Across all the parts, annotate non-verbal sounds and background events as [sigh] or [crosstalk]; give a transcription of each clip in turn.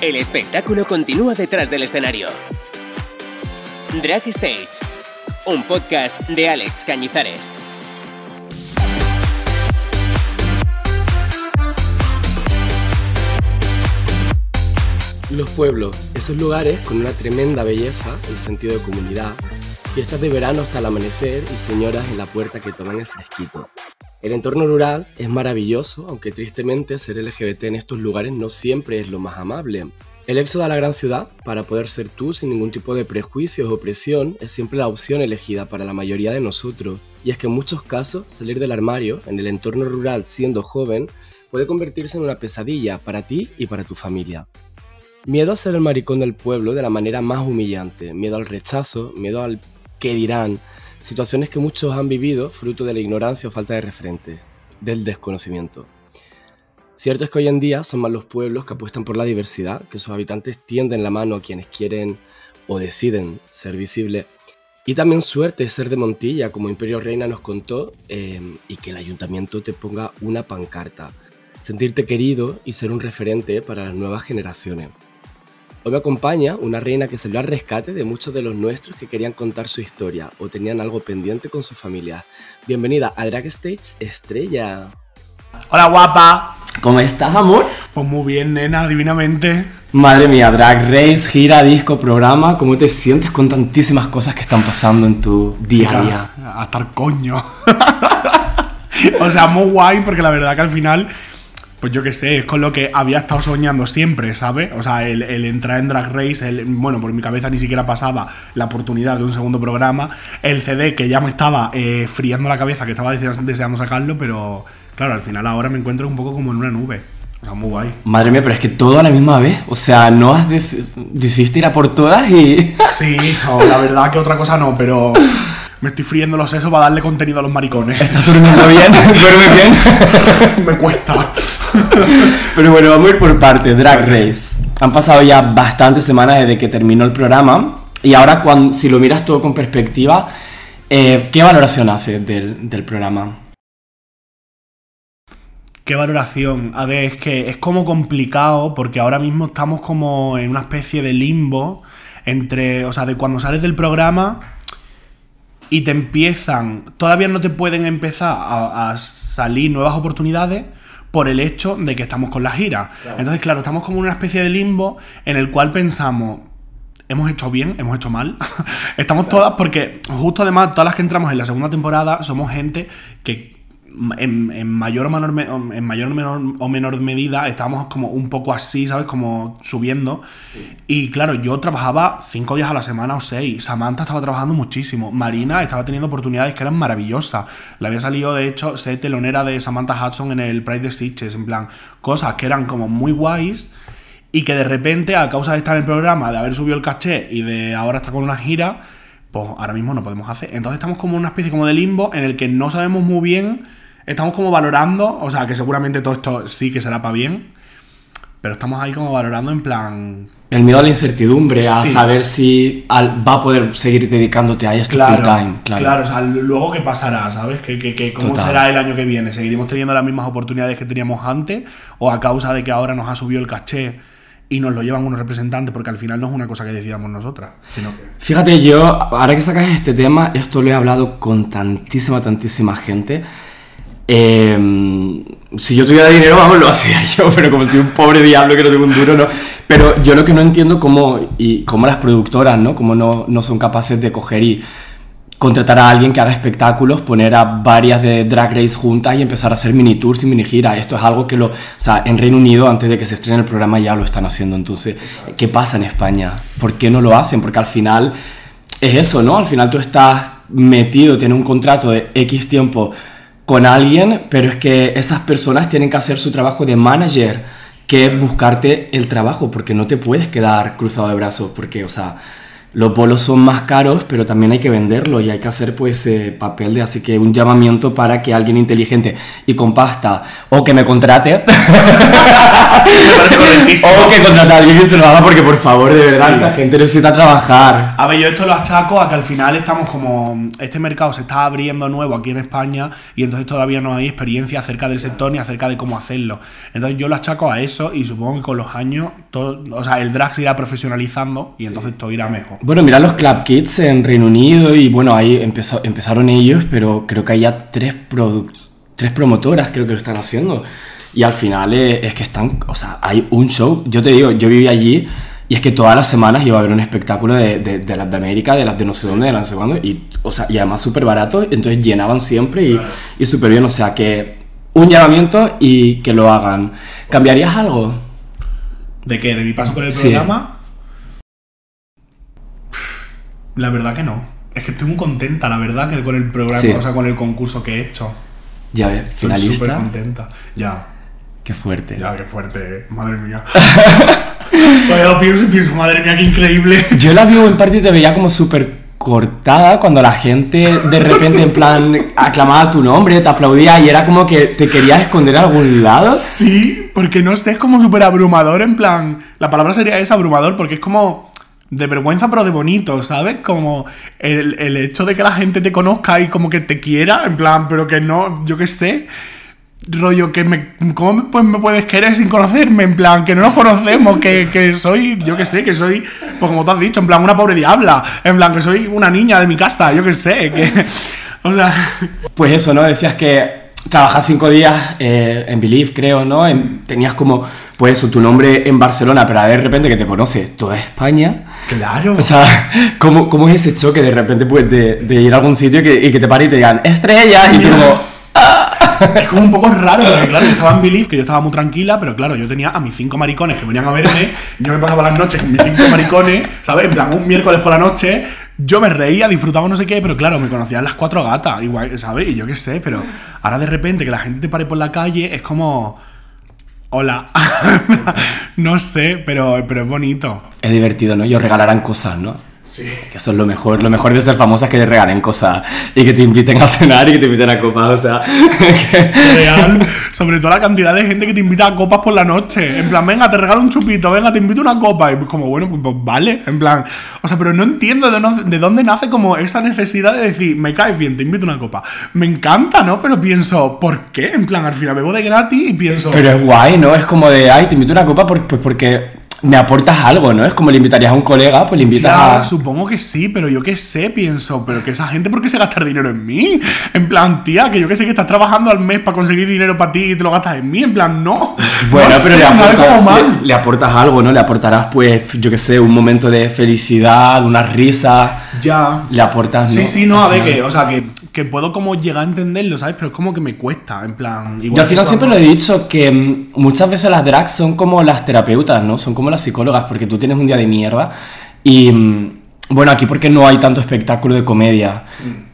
El espectáculo continúa detrás del escenario. Drag Stage, un podcast de Alex Cañizares. Los pueblos, esos lugares con una tremenda belleza y sentido de comunidad, fiestas de verano hasta el amanecer y señoras en la puerta que toman el fresquito. El entorno rural es maravilloso, aunque tristemente ser LGBT en estos lugares no siempre es lo más amable. El éxodo a la gran ciudad, para poder ser tú sin ningún tipo de prejuicios o presión, es siempre la opción elegida para la mayoría de nosotros. Y es que en muchos casos, salir del armario, en el entorno rural siendo joven, puede convertirse en una pesadilla para ti y para tu familia. Miedo a ser el maricón del pueblo de la manera más humillante, miedo al rechazo, miedo al qué dirán, situaciones que muchos han vivido fruto de la ignorancia o falta de referente, del desconocimiento. Cierto es que hoy en día son más los pueblos que apuestan por la diversidad, que sus habitantes tienden la mano a quienes quieren o deciden ser visibles. Y también suerte ser de Montilla, como Imperio Reina nos contó, eh, y que el ayuntamiento te ponga una pancarta. Sentirte querido y ser un referente para las nuevas generaciones. Hoy me acompaña una reina que salió al rescate de muchos de los nuestros que querían contar su historia o tenían algo pendiente con su familia. Bienvenida a Drag Stage Estrella. Hola guapa. ¿Cómo estás, amor? Pues muy bien, nena, divinamente. Madre mía, Drag Race, gira, disco, programa. ¿Cómo te sientes con tantísimas cosas que están pasando en tu día a día? A estar coño. [laughs] o sea, muy guay porque la verdad que al final pues yo qué sé, es con lo que había estado soñando siempre, ¿sabes? O sea, el, entrar en Drag Race, el, bueno, por mi cabeza ni siquiera pasaba la oportunidad de un segundo programa, el CD que ya me estaba eh, friando la cabeza, que estaba deseando, sacarlo, pero claro, al final ahora me encuentro un poco como en una nube. O sea, muy guay. Madre mía, pero es que todo a la misma vez. O sea, no has decidiste ir a por todas y. Sí, la verdad que otra cosa no, pero me estoy friendo los sesos para darle contenido a los maricones. ¿Estás durmiendo bien? [laughs] ¿Duerme bien? me cuesta. Pero bueno, vamos a ir por parte. Drag Race. Han pasado ya bastantes semanas desde que terminó el programa. Y ahora, cuando, si lo miras todo con perspectiva, eh, ¿qué valoración hace del, del programa? ¿Qué valoración? A ver, es que es como complicado porque ahora mismo estamos como en una especie de limbo entre, o sea, de cuando sales del programa y te empiezan, todavía no te pueden empezar a, salir nuevas oportunidades por el hecho de que estamos con la gira. Entonces, claro, estamos como en una especie de limbo en el cual pensamos, hemos hecho bien, hemos hecho mal. [laughs] estamos todas porque justo además todas las que entramos en la segunda temporada somos gente que en, mayor o menor, en mayor o menor, medida estábamos como un poco así, ¿sabes? Como subiendo. Y claro, yo trabajaba cinco días a la semana o seis. Samantha estaba trabajando muchísimo. Marina estaba teniendo oportunidades que eran maravillosas. Le había salido, de hecho, ser telonera de Samantha Hudson en el Pride de Sitges. En plan, cosas que eran como muy guays y que de repente, a causa de estar en el programa, de haber subido el caché y de ahora estar con una gira, pues ahora mismo no podemos hacer. Entonces estamos como en una especie como de limbo en el que no sabemos muy bien estamos como valorando, o sea, que seguramente todo esto sí que será para bien, pero estamos ahí como valorando en plan... El miedo a la incertidumbre, a saber si va a poder seguir dedicándote a esto claro, full time. Claro. claro, o sea, luego qué pasará, ¿sabes? ¿Qué, cómo será el año que viene? ¿Seguiremos teniendo las mismas oportunidades que teníamos antes? ¿O a causa de que ahora nos ha subido el caché y nos lo llevan unos representantes, porque al final no es una cosa que decidamos nosotras. Sino que... Fíjate, yo, ahora que sacas este tema, esto lo he hablado con tantísima, tantísima gente. Em, si yo tuviera dinero, vamos, lo hacía yo, [laughs] pero como si un pobre diablo que no tengo un duro, no. Pero yo lo que no entiendo cómo, y cómo las productoras, ¿no? Cómo no, no son capaces de coger y contratar a alguien que haga espectáculos, poner a varias de Drag Race juntas y empezar a hacer mini tours y mini giras. Esto es algo que lo, o sea, en Reino Unido antes de que se estrene el programa ya lo están haciendo. Entonces, ¿qué pasa en España? ¿Por qué no lo hacen? Porque al final es eso, ¿no? Al final tú estás metido, tienes un contrato de X tiempo con alguien, pero es que esas personas tienen que hacer su trabajo de manager, que es buscarte el trabajo, porque no te puedes quedar cruzado de brazos, porque, o sea, los bolos son más caros, pero también hay que venderlo y hay que hacer pues eh, papel de así que un llamamiento para que alguien inteligente y con pasta o que me contrate [laughs] o que contrate a alguien que se lo haga porque por favor de verdad la gente necesita trabajar. A ver, yo esto lo achaco a que al final estamos como este mercado se está abriendo nuevo aquí en España y entonces todavía no hay experiencia acerca del sector ni acerca de cómo hacerlo. Entonces yo lo achaco a eso y supongo que con los años todo, o sea, el drag se irá profesionalizando y entonces todo irá mejor. Bueno, mira los Club Kids en Reino Unido y bueno, ahí empezó- empezaron ellos, pero creo que hay ya tres, tres promotoras creo que lo están haciendo. Y al final eh, es que están, o sea, hay un show, yo te digo, yo viví allí y es que todas las semanas iba a haber un espectáculo de, de, de las de América, de las de no sé dónde, de las no sé cuándo, y, o sea, y además súper barato, entonces llenaban siempre y, y súper bien, o sea que un llamamiento y que lo hagan. ¿Cambiarías algo? ¿De qué? ¿De mi paso por el Sí. programa? La verdad que no. Es que estoy muy contenta, la verdad, que con el programa, Sí. o sea, con el concurso que he hecho. Ya ves, Estoy súper finalista. contenta. Ya, Qué fuerte. ya, qué fuerte, eh. madre mía. [laughs] Todavía lo pienso y pienso, madre mía, qué increíble. Yo la vi en parte y te veía como súper cortada cuando la gente de repente en plan aclamaba tu nombre, te aplaudía y era como que te querías esconder a algún lado. Sí, porque no sé, es como súper abrumador, en plan. La palabra sería es abrumador, porque es como de vergüenza, pero de bonito, ¿sabes? Como el, el hecho de que la gente te conozca y como que te quiera, en plan, pero que no, yo qué sé. Rollo, que me. ¿Cómo me, me puedes querer sin conocerme? En plan, que no nos conocemos, que, que soy, yo qué sé, que soy, pues como tú has dicho, en plan, una pobre diabla. En plan, que soy una niña de mi casa, yo qué sé, que. [laughs] O sea. Pues eso, ¿no? Decías que trabajas cinco días eh, en Believe, creo, ¿no? En- tenías como, pues eso, tu nombre en Barcelona, pero de repente que te conoce toda España. Claro. O sea, [laughs] ¿cómo, cómo es ese choque de repente pues, de, de ir a algún sitio y que, y que te pare y te digan, estrella, y tú como, [laughs] Es como un poco raro, porque claro, yo estaba en Believe, que yo estaba muy tranquila, pero claro, yo tenía a mis cinco maricones que venían a verme, yo me pasaba las noches con mis cinco maricones, ¿sabes? En plan, un miércoles por la noche, yo me reía, disfrutaba no sé qué, pero claro, me conocían las cuatro gatas, igual, ¿sabes? Y yo qué sé, pero ahora de repente que la gente te pare por la calle es como... Hola. [laughs] no sé, pero, pero es bonito. es divertido, ¿no? Ellos regalarán cosas, ¿no? Sí. Que eso es lo mejor, lo mejor de ser famosa es que te regalen cosas y que te inviten a cenar y que te inviten a copas, o sea, que- [laughs] Real, sobre todo la cantidad de gente que te invita a copas por la noche. En plan, venga, te regalo un chupito, venga, te invito a una copa. Y pues como, bueno, pues, pues vale. En plan, o sea, pero no entiendo de, no- de dónde nace como esa necesidad de decir, me caes bien, te invito a una copa. Me encanta, ¿no? Pero pienso, ¿por qué? En plan, al final bebo de gratis y pienso, pero es guay, ¿no? Es como de, ay, te invito a una copa por- pues porque me aportas algo, ¿no? Es como le invitarías a un colega, pues le invitas Ya, a... supongo que sí, pero yo qué sé, pienso, pero que esa gente, ¿por qué se gasta dinero en mí? En plan, tía, que yo que sé que estás trabajando al mes para conseguir dinero para ti y te lo gastas en mí, en plan, no. Bueno, No pero sé, le, aportas, le- le aportas algo, ¿no? Le aportarás, pues, yo qué sé, un momento de felicidad, una risa, Ya. le aportas, ¿no? Sí, sí, no, a ver, que, o sea, que, que puedo como llegar a entenderlo, ¿sabes? Pero es como que me cuesta, en plan. Yo al final siempre lo he dicho que mm, muchas veces las drags son como las terapeutas, ¿no? Son como las psicólogas, porque tú tienes un día de mierda. Y, mm, bueno, aquí porque no hay tanto espectáculo de comedia,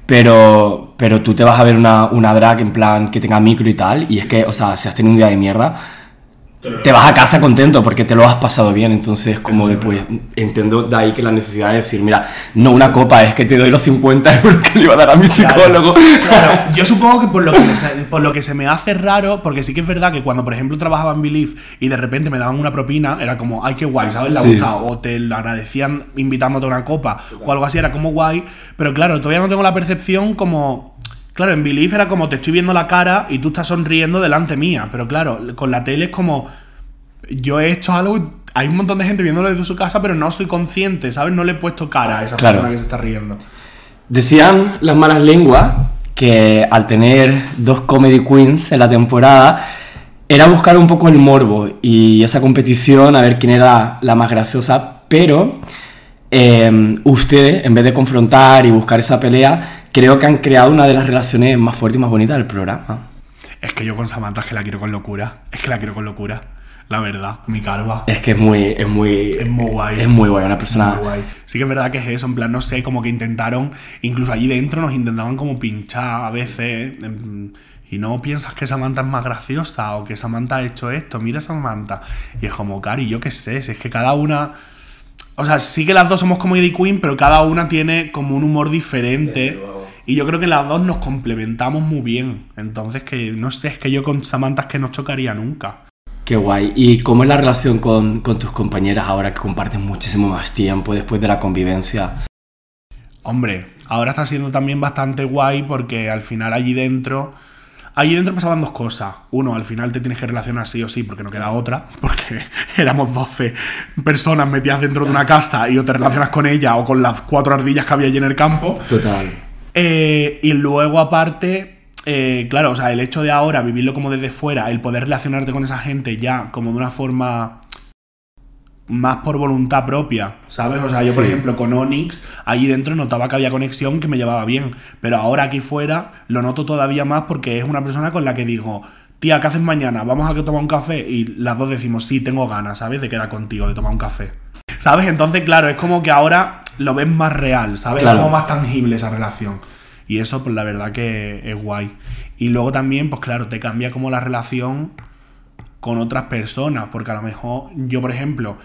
pero, pero tú te vas a ver una, una drag en plan que tenga micro y tal, y es que, o sea, si has tenido un día de mierda, te vas a casa contento porque te lo has pasado bien, entonces como de, pues, entiendo de ahí que la necesidad de decir, mira, no una copa, es que te doy los 50 euros que le iba a dar a mi psicólogo. Claro, [laughs] yo supongo que por lo que, por lo que se me hace raro, porque sí que es verdad que cuando, por ejemplo, trabajaba en Believe y de repente me daban una propina, era como, ay, qué guay, ¿sabes? Le ha Sí. gustado. O te lo agradecían invitándote a una copa o algo así, era como guay. Pero claro, todavía no tengo la percepción como. Claro, en Believe era como te estoy viendo la cara y tú estás sonriendo delante mía. Pero claro, con la tele es como. Yo he hecho algo. Hay un montón de gente viéndolo desde su casa, pero no soy consciente, ¿sabes? No le he puesto cara a esa Claro. persona que se está riendo. Decían las malas lenguas que al tener dos comedy queens en la temporada era buscar un poco el morbo y esa competición a ver quién era la más graciosa, pero eh, ustedes, en vez de confrontar y buscar esa pelea, creo que han creado una de las relaciones más fuertes y más bonitas del programa. Es que yo con Samantha es que la quiero con locura. Es que la quiero con locura. La verdad, mi calva. Es que es muy, es muy, Es muy guay. es muy guay, una persona. Muy guay. Sí que es verdad que es eso, en plan, no sé, como que intentaron, incluso allí dentro nos intentaban como pinchar a veces. em, Y no piensas que Samantha es más graciosa o que Samantha ha hecho esto, mira Samantha. Y es como, Cari, yo qué sé, si es que cada una. O sea, sí que las dos somos comedy queen, pero cada una tiene como un humor diferente. Y yo creo que las dos nos complementamos muy bien. Entonces, que no sé, es que yo con Samantha es que no chocaría nunca. Qué guay. ¿Y cómo es la relación con, con tus compañeras ahora que comparten muchísimo más tiempo después de la convivencia? Hombre, ahora está siendo también bastante guay porque al final allí dentro Allí dentro pasaban dos cosas. Uno, al final te tienes que relacionar sí o sí, porque no queda otra, porque [laughs] éramos 12 personas metidas dentro de una casa y o te relacionas con ella o con las cuatro ardillas que había allí en el campo. Total. Eh, y luego, aparte, eh, claro, o sea, el hecho de ahora vivirlo como desde fuera, el poder relacionarte con esa gente ya como de una forma más por voluntad propia, ¿sabes? O sea, yo, por ejemplo, con Onyx, allí dentro notaba que había conexión que me llevaba bien, pero ahora aquí fuera lo noto todavía más porque es una persona con la que digo, tía, ¿qué haces mañana? Vamos a que tomar un café y las dos decimos, sí, tengo ganas, ¿sabes? De quedar contigo, de tomar un café. ¿Sabes? Entonces, claro, es como que ahora lo ves más real, ¿sabes? Claro. Es como más tangible esa relación. Y eso, pues la verdad que es guay. Y luego también, pues claro, te cambia como la relación con otras personas, porque a lo mejor yo, por ejemplo,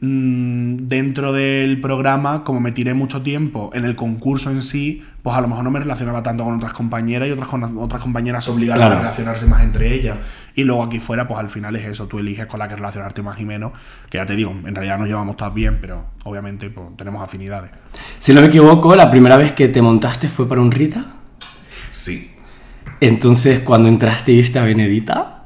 dentro del programa, como me tiré mucho tiempo en el concurso en sí, pues a lo mejor no me relacionaba tanto con otras compañeras y otras, con otras compañeras Claro. a relacionarse más entre ellas. Y luego aquí fuera, pues al final es eso, tú eliges con la que relacionarte más y menos, que ya te digo, en realidad nos llevamos todas bien, pero obviamente pues, tenemos afinidades. Si no me equivoco, la primera vez que te montaste fue para un Rita. Sí. Entonces, cuando entraste y viste a Benedita.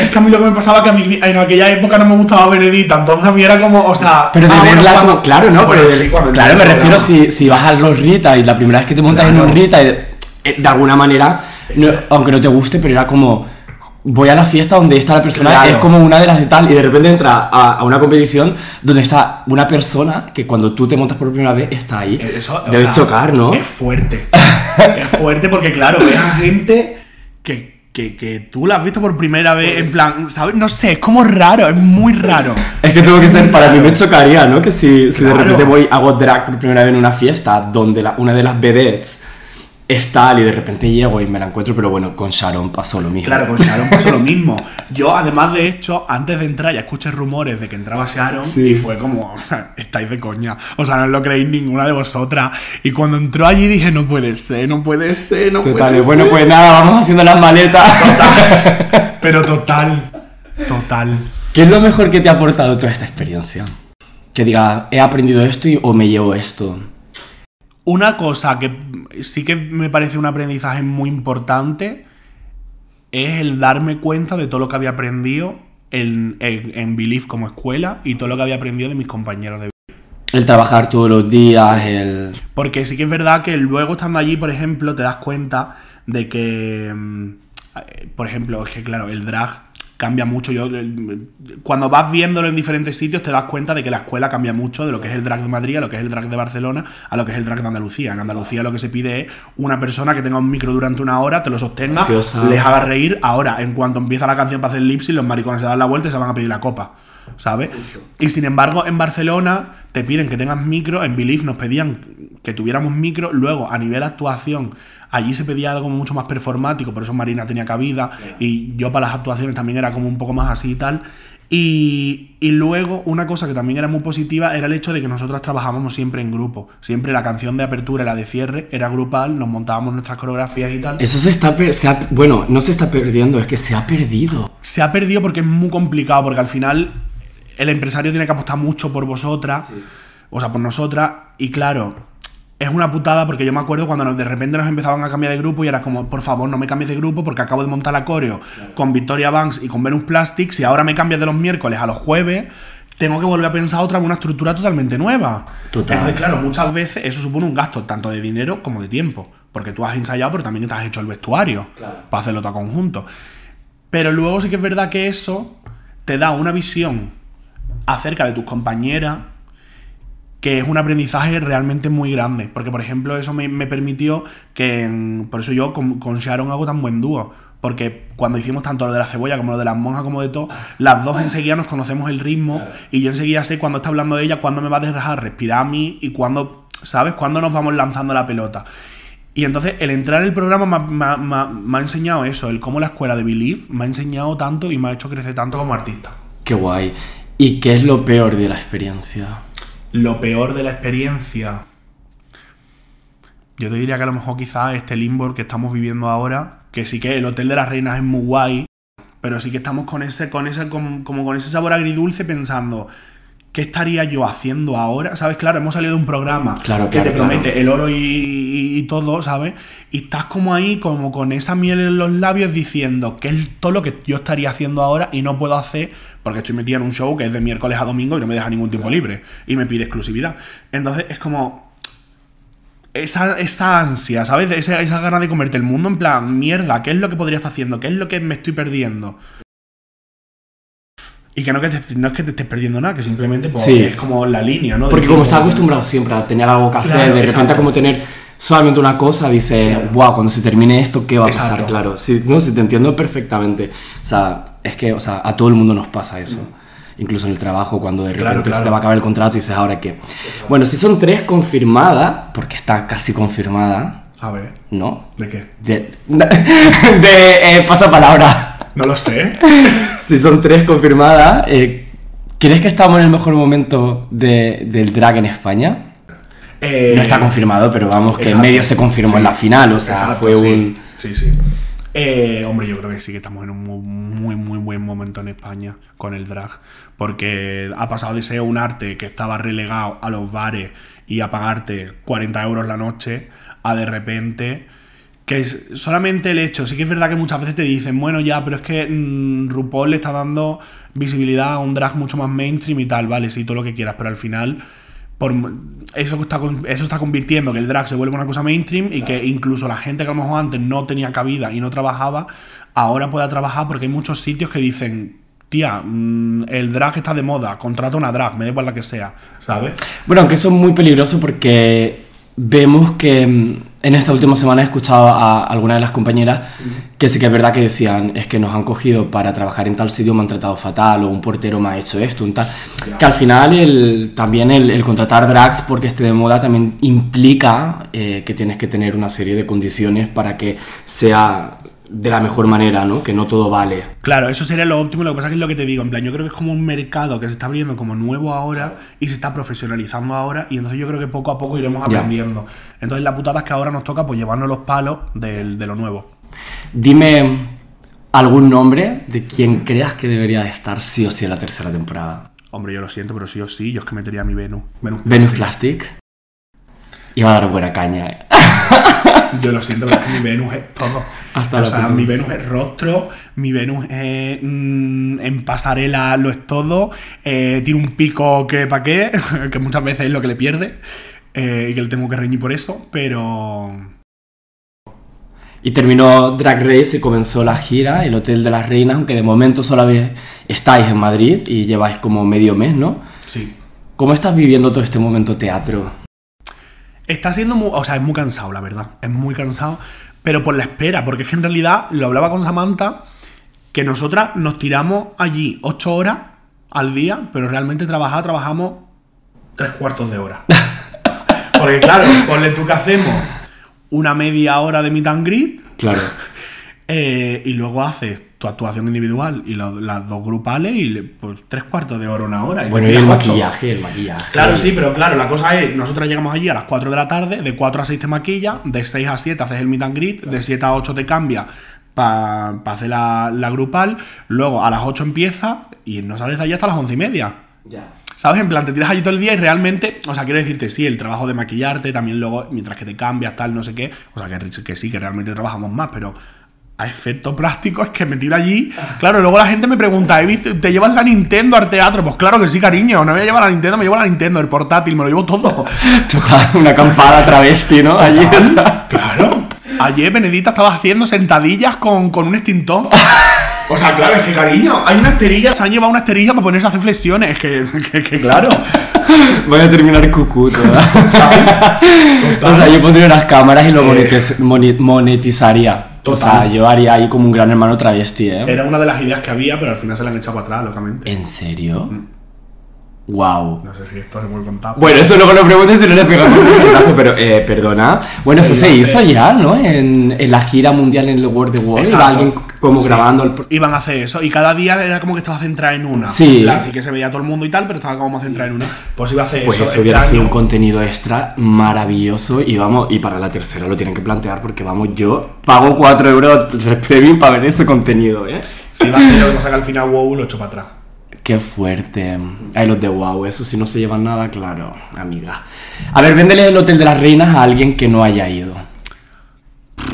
Es que a mí lo que me pasaba que a mí en aquella época no me gustaba Benedita, entonces a mí era como, o sea... Pero de ah, bueno, verla cuando- como. Claro, ¿no? Bueno, Pero de- sí, claro, me refiero si, si vas a los Rita y la primera vez que te montas en Claro. un Rita, eh, eh, de alguna manera, no- aunque no te guste, pero era como. Voy a la fiesta donde está la persona, Claro. es como una de las de tal, y de repente entra a, a una competición donde está una persona que cuando tú te montas por primera vez está ahí. Eh, Eso, sea, chocar, ¿no? Es fuerte. [laughs] es fuerte porque, claro, ves a gente que, que, que tú la has visto por primera vez, Pues en plan, ¿sabes? No sé, es como raro, es muy raro. Es que tuvo que ser, para mí me chocaría, ¿no? Que si, si de repente voy, hago drag por primera vez en una fiesta donde la- una de las vedettes es tal y de repente llego y me la encuentro, pero bueno, con Sharon pasó lo mismo. Claro, con Sharon pasó lo [laughs] mismo. Yo, además de hecho, antes de entrar ya escuché rumores de que entraba Sharon Sí. y fue como, [laughs] estáis de coña. O sea, no os lo creéis ninguna de vosotras. Y cuando entró allí dije, no puede ser, no puede ser, no Total, puede bueno, ser. pues nada, vamos haciendo las maletas. [laughs] Pero total, total. ¿Qué es lo mejor que te ha aportado toda esta experiencia? Que diga, he aprendido esto y, o me llevo esto. Una cosa que sí que me parece un aprendizaje muy importante es el darme cuenta de todo lo que había aprendido en, en, en Believe como escuela y todo lo que había aprendido de mis compañeros de El trabajar todos los días, el... Porque sí que es verdad que luego estando allí, por ejemplo, te das cuenta de que, mm, por ejemplo, es que claro, el drag cambia mucho. Yo, cuando vas viéndolo en diferentes sitios, te das cuenta de que la escuela cambia mucho de lo que es el drag de Madrid a lo que es el drag de Barcelona a lo que es el drag de Andalucía. En Andalucía lo que se pide es una persona que tenga un micro durante una hora, te lo sostenga, les haga reír. Ahora, en cuanto empieza la canción para hacer lip sync, los maricones se dan la vuelta y se van a pedir la copa. ¿Sabes? Y sin embargo, en Barcelona te piden que tengas micro, en Believe nos pedían que tuviéramos micro, luego a nivel actuación, allí se pedía algo mucho más performático, por eso Marina tenía cabida, y yo para las actuaciones también era como un poco más así y tal. Y, y luego una cosa que también era muy positiva era el hecho de que nosotros trabajábamos siempre en grupo. Siempre la canción de apertura y la de cierre era grupal, nos montábamos nuestras coreografías y tal. Eso se está... se ha- bueno, no se está perdiendo, es que se ha perdido. se ha perdido porque es muy complicado, porque al final el empresario tiene que apostar mucho por vosotras, o sea, por nosotras, y claro, es una putada porque yo me acuerdo cuando nos- de repente nos empezaban a cambiar de grupo y era como, por favor, no me cambies de grupo porque acabo de montar la coreo con Victoria Banks y con Venus Plastics y ahora me cambias de los miércoles a los jueves. Tengo que volver a pensar otra una estructura totalmente nueva. Total. Entonces, claro, muchas veces eso supone un gasto tanto de dinero como de tiempo. Porque tú has ensayado, pero también te has hecho el vestuario para hacerlo todo conjunto. Pero luego sí que es verdad que eso te da una visión acerca de tus compañeras que es un aprendizaje realmente muy grande. Porque, por ejemplo, eso me, me permitió que. por eso yo con, con Sharon hago tan buen dúo. Porque cuando hicimos tanto lo de la cebolla como lo de las monjas como de todo, las dos enseguida nos conocemos el ritmo y yo enseguida sé cuando está hablando ella, cuándo me va a dejar respirar a mí y cuándo, ¿sabes? Cuándo nos vamos lanzando la pelota. Y entonces el entrar en el programa ha- me ha- me ha enseñado eso, el cómo la escuela de Believe me ha enseñado tanto y me ha hecho crecer tanto como artista. Qué guay. ¿Y qué es lo peor de la experiencia? Lo peor de la experiencia. Yo te diría que a lo mejor quizás este limbo que estamos viviendo ahora, que sí que el Hotel de las Reinas es muy guay, pero sí que estamos con ese, con ese, como con ese sabor agridulce pensando, ¿qué estaría yo haciendo ahora? ¿Sabes? Claro, hemos salido de un programa Claro, que claro, te promete claro. el oro y, y- y todo, ¿sabes? Y estás como ahí, como con esa miel en los labios diciendo que es todo lo que yo estaría haciendo ahora y no puedo hacer porque estoy metido en un show que es de miércoles a domingo y no me deja ningún tiempo libre y me pide exclusividad. Entonces es como esa, esa ansia, ¿sabes? Esa, esa gana de comerte el mundo en plan, mierda, ¿qué es lo que podría estar haciendo? ¿Qué es lo que me estoy perdiendo? Y que no, que te- no es que te estés perdiendo nada, que simplemente pues, Sí. es como la línea, ¿no? Porque como estás acostumbrado siempre a tener algo que hacer, Claro, de repente como tener solamente una cosa, dices, wow, cuando se termine esto, ¿qué va a pasar? Exacto. Claro, sí, no, sí, te entiendo perfectamente. O sea, es que, o sea, a todo el mundo nos pasa eso. Incluso en el trabajo, cuando de repente Claro, claro. se te va a acabar el contrato y dices, ¿ahora qué? Bueno, si son tres confirmadas, porque está casi confirmada, A ver, ¿no? ¿de qué? De, [laughs] de eh, pasapalabra. No lo sé. [laughs] Si son tres confirmadas, eh, ¿crees que estamos en el mejor momento de- del drag en España? Eh, No está confirmado, pero vamos, que exacto. medio se confirmó en la final, o sea, Exacto, fue sí. un... Sí, sí. Eh, hombre, yo creo que sí que estamos en un mu- muy, muy buen momento en España con el drag. Porque ha pasado de ser un arte que estaba relegado a los bares y a pagarte 40 euros la noche a de repente. Que es solamente el hecho. Sí que es verdad que muchas veces te dicen, bueno, ya, pero es que mm, RuPaul le está dando visibilidad a un drag mucho más mainstream y tal, vale, sí, todo lo que quieras, pero al final por eso está eso está convirtiendo que el drag se vuelva una cosa mainstream y que incluso la gente que a lo mejor antes no tenía cabida y no trabajaba ahora pueda trabajar porque hay muchos sitios que dicen tía mm, el drag está de moda contrata una drag me da igual la que sea sabes Bueno, aunque eso es muy peligroso porque vemos que mm, en esta última semana he escuchado a algunas de las compañeras que sí que es verdad que decían es que nos han cogido para trabajar en tal sitio, me han tratado fatal o un portero me ha hecho esto, un tal... Que al final el, también el, el contratar drags porque esté de moda también implica eh, que tienes que tener una serie de condiciones para que sea de la mejor manera, ¿no? Que no todo vale. claro eso sería lo óptimo lo que pasa es que es lo que te digo en plan yo creo que es como un mercado que se está abriendo como nuevo ahora y se está profesionalizando ahora y entonces yo creo que poco a poco iremos Ya. aprendiendo entonces la putada es que ahora nos toca pues llevarnos los palos del- de lo nuevo Dime algún nombre de quien creas que debería de estar sí o sí en la tercera temporada. Hombre, yo lo siento, pero sí o sí, yo es que metería a mi Venus. Venus Venus Plastic. Plastic. Iba a dar buena caña, eh. [laughs] [laughs] Yo lo siento, pero mi Venus es todo. Hasta o sea, puta. mi Venus es rostro, mi Venus es, mm, en pasarela lo es todo, eh, tiene un pico que pa' qué, [laughs] que muchas veces es lo que le pierde, eh, y que le tengo que reñir por eso, pero... Y terminó Drag Race y comenzó la gira, el Hotel de las Reinas, aunque de momento solo habéis- estáis en Madrid y lleváis como medio mes, ¿no? Sí. ¿Cómo estás viviendo todo este momento teatro? Está siendo muy, o sea, es muy cansado, la verdad. Es muy cansado, pero por la espera, porque es que en realidad lo hablaba con Samantha, que nosotras nos tiramos allí ocho horas al día, pero realmente trabajar, trabajamos tres cuartos de hora. [laughs] porque claro, ponle tú que hacemos una media hora de meet and greet, Claro. [laughs] eh, y luego haces tu actuación individual y las dos grupales y le- pues tres cuartos de hora, una hora. Bueno, y el ocho. maquillaje, el maquillaje. Claro, sí, pero claro, la cosa es, nosotros llegamos allí a las 4 de la tarde, de 4 a 6 te maquilla, de 6 a 7 haces el meet and greet, de 7 a 8 te cambia para hacer la, la grupal, luego a las 8 empieza y no sales de allí hasta las 11 y media. Ya. ¿Sabes? En plan, te tiras allí todo el día y realmente, o sea, quiero decirte, sí, el trabajo de maquillarte, también luego, mientras que te cambias, tal, no sé qué, o sea, que, que sí, que realmente trabajamos más, pero a efecto práctico es que me tiro allí. Claro, luego la gente me pregunta, ¿he visto, ¿te llevas la Nintendo al teatro? Pues claro que sí, cariño, no me voy a llevar la Nintendo, me llevo la Nintendo, el portátil, me lo llevo todo. [laughs] Total, una acampada travesti, ¿no? Allí. Claro. Ayer Benedita estaba haciendo sentadillas con, con un extintor. O sea, claro, es que cariño, hay una esterilla, se han llevado una esterilla para ponerse a hacer flexiones. Es que, que, que claro. Voy a terminar cucú [laughs] toda. O sea, yo pondría unas cámaras y lo Eh. monetiz- O sea, yo haría ahí como un gran hermano travesti, ¿eh? Era una de las ideas que había, pero al final se la han echado para atrás, locamente. ¿En serio? Wow. No sé si esto se puede contar. Bueno, eso luego lo preguntes si no le pegamos un caso, pero eh, perdona. Bueno, Se eso se hizo hacer. ya, ¿no? En, en la gira mundial en el World World. Exacto. Iba alguien como Sí. grabando el. Iban a hacer eso. Y cada día era como que estaba centrada en una. Sí. Plan, sí que se veía todo el mundo y tal, pero estaba como más centrada en una. Pues iba a hacer Pues eso. eso este hubiera sido un contenido extra maravilloso y vamos, y para la tercera lo tienen que plantear porque vamos, yo pago 4 euros de premium para ver ese contenido, ¿eh? Se iba a hacer lo que pasa que al final WoW lo echó para atrás. Qué fuerte. Ay, los de wow, eso si no se llevan nada, claro, amiga. A ver, véndele el Hotel de las Reinas a alguien que no haya ido.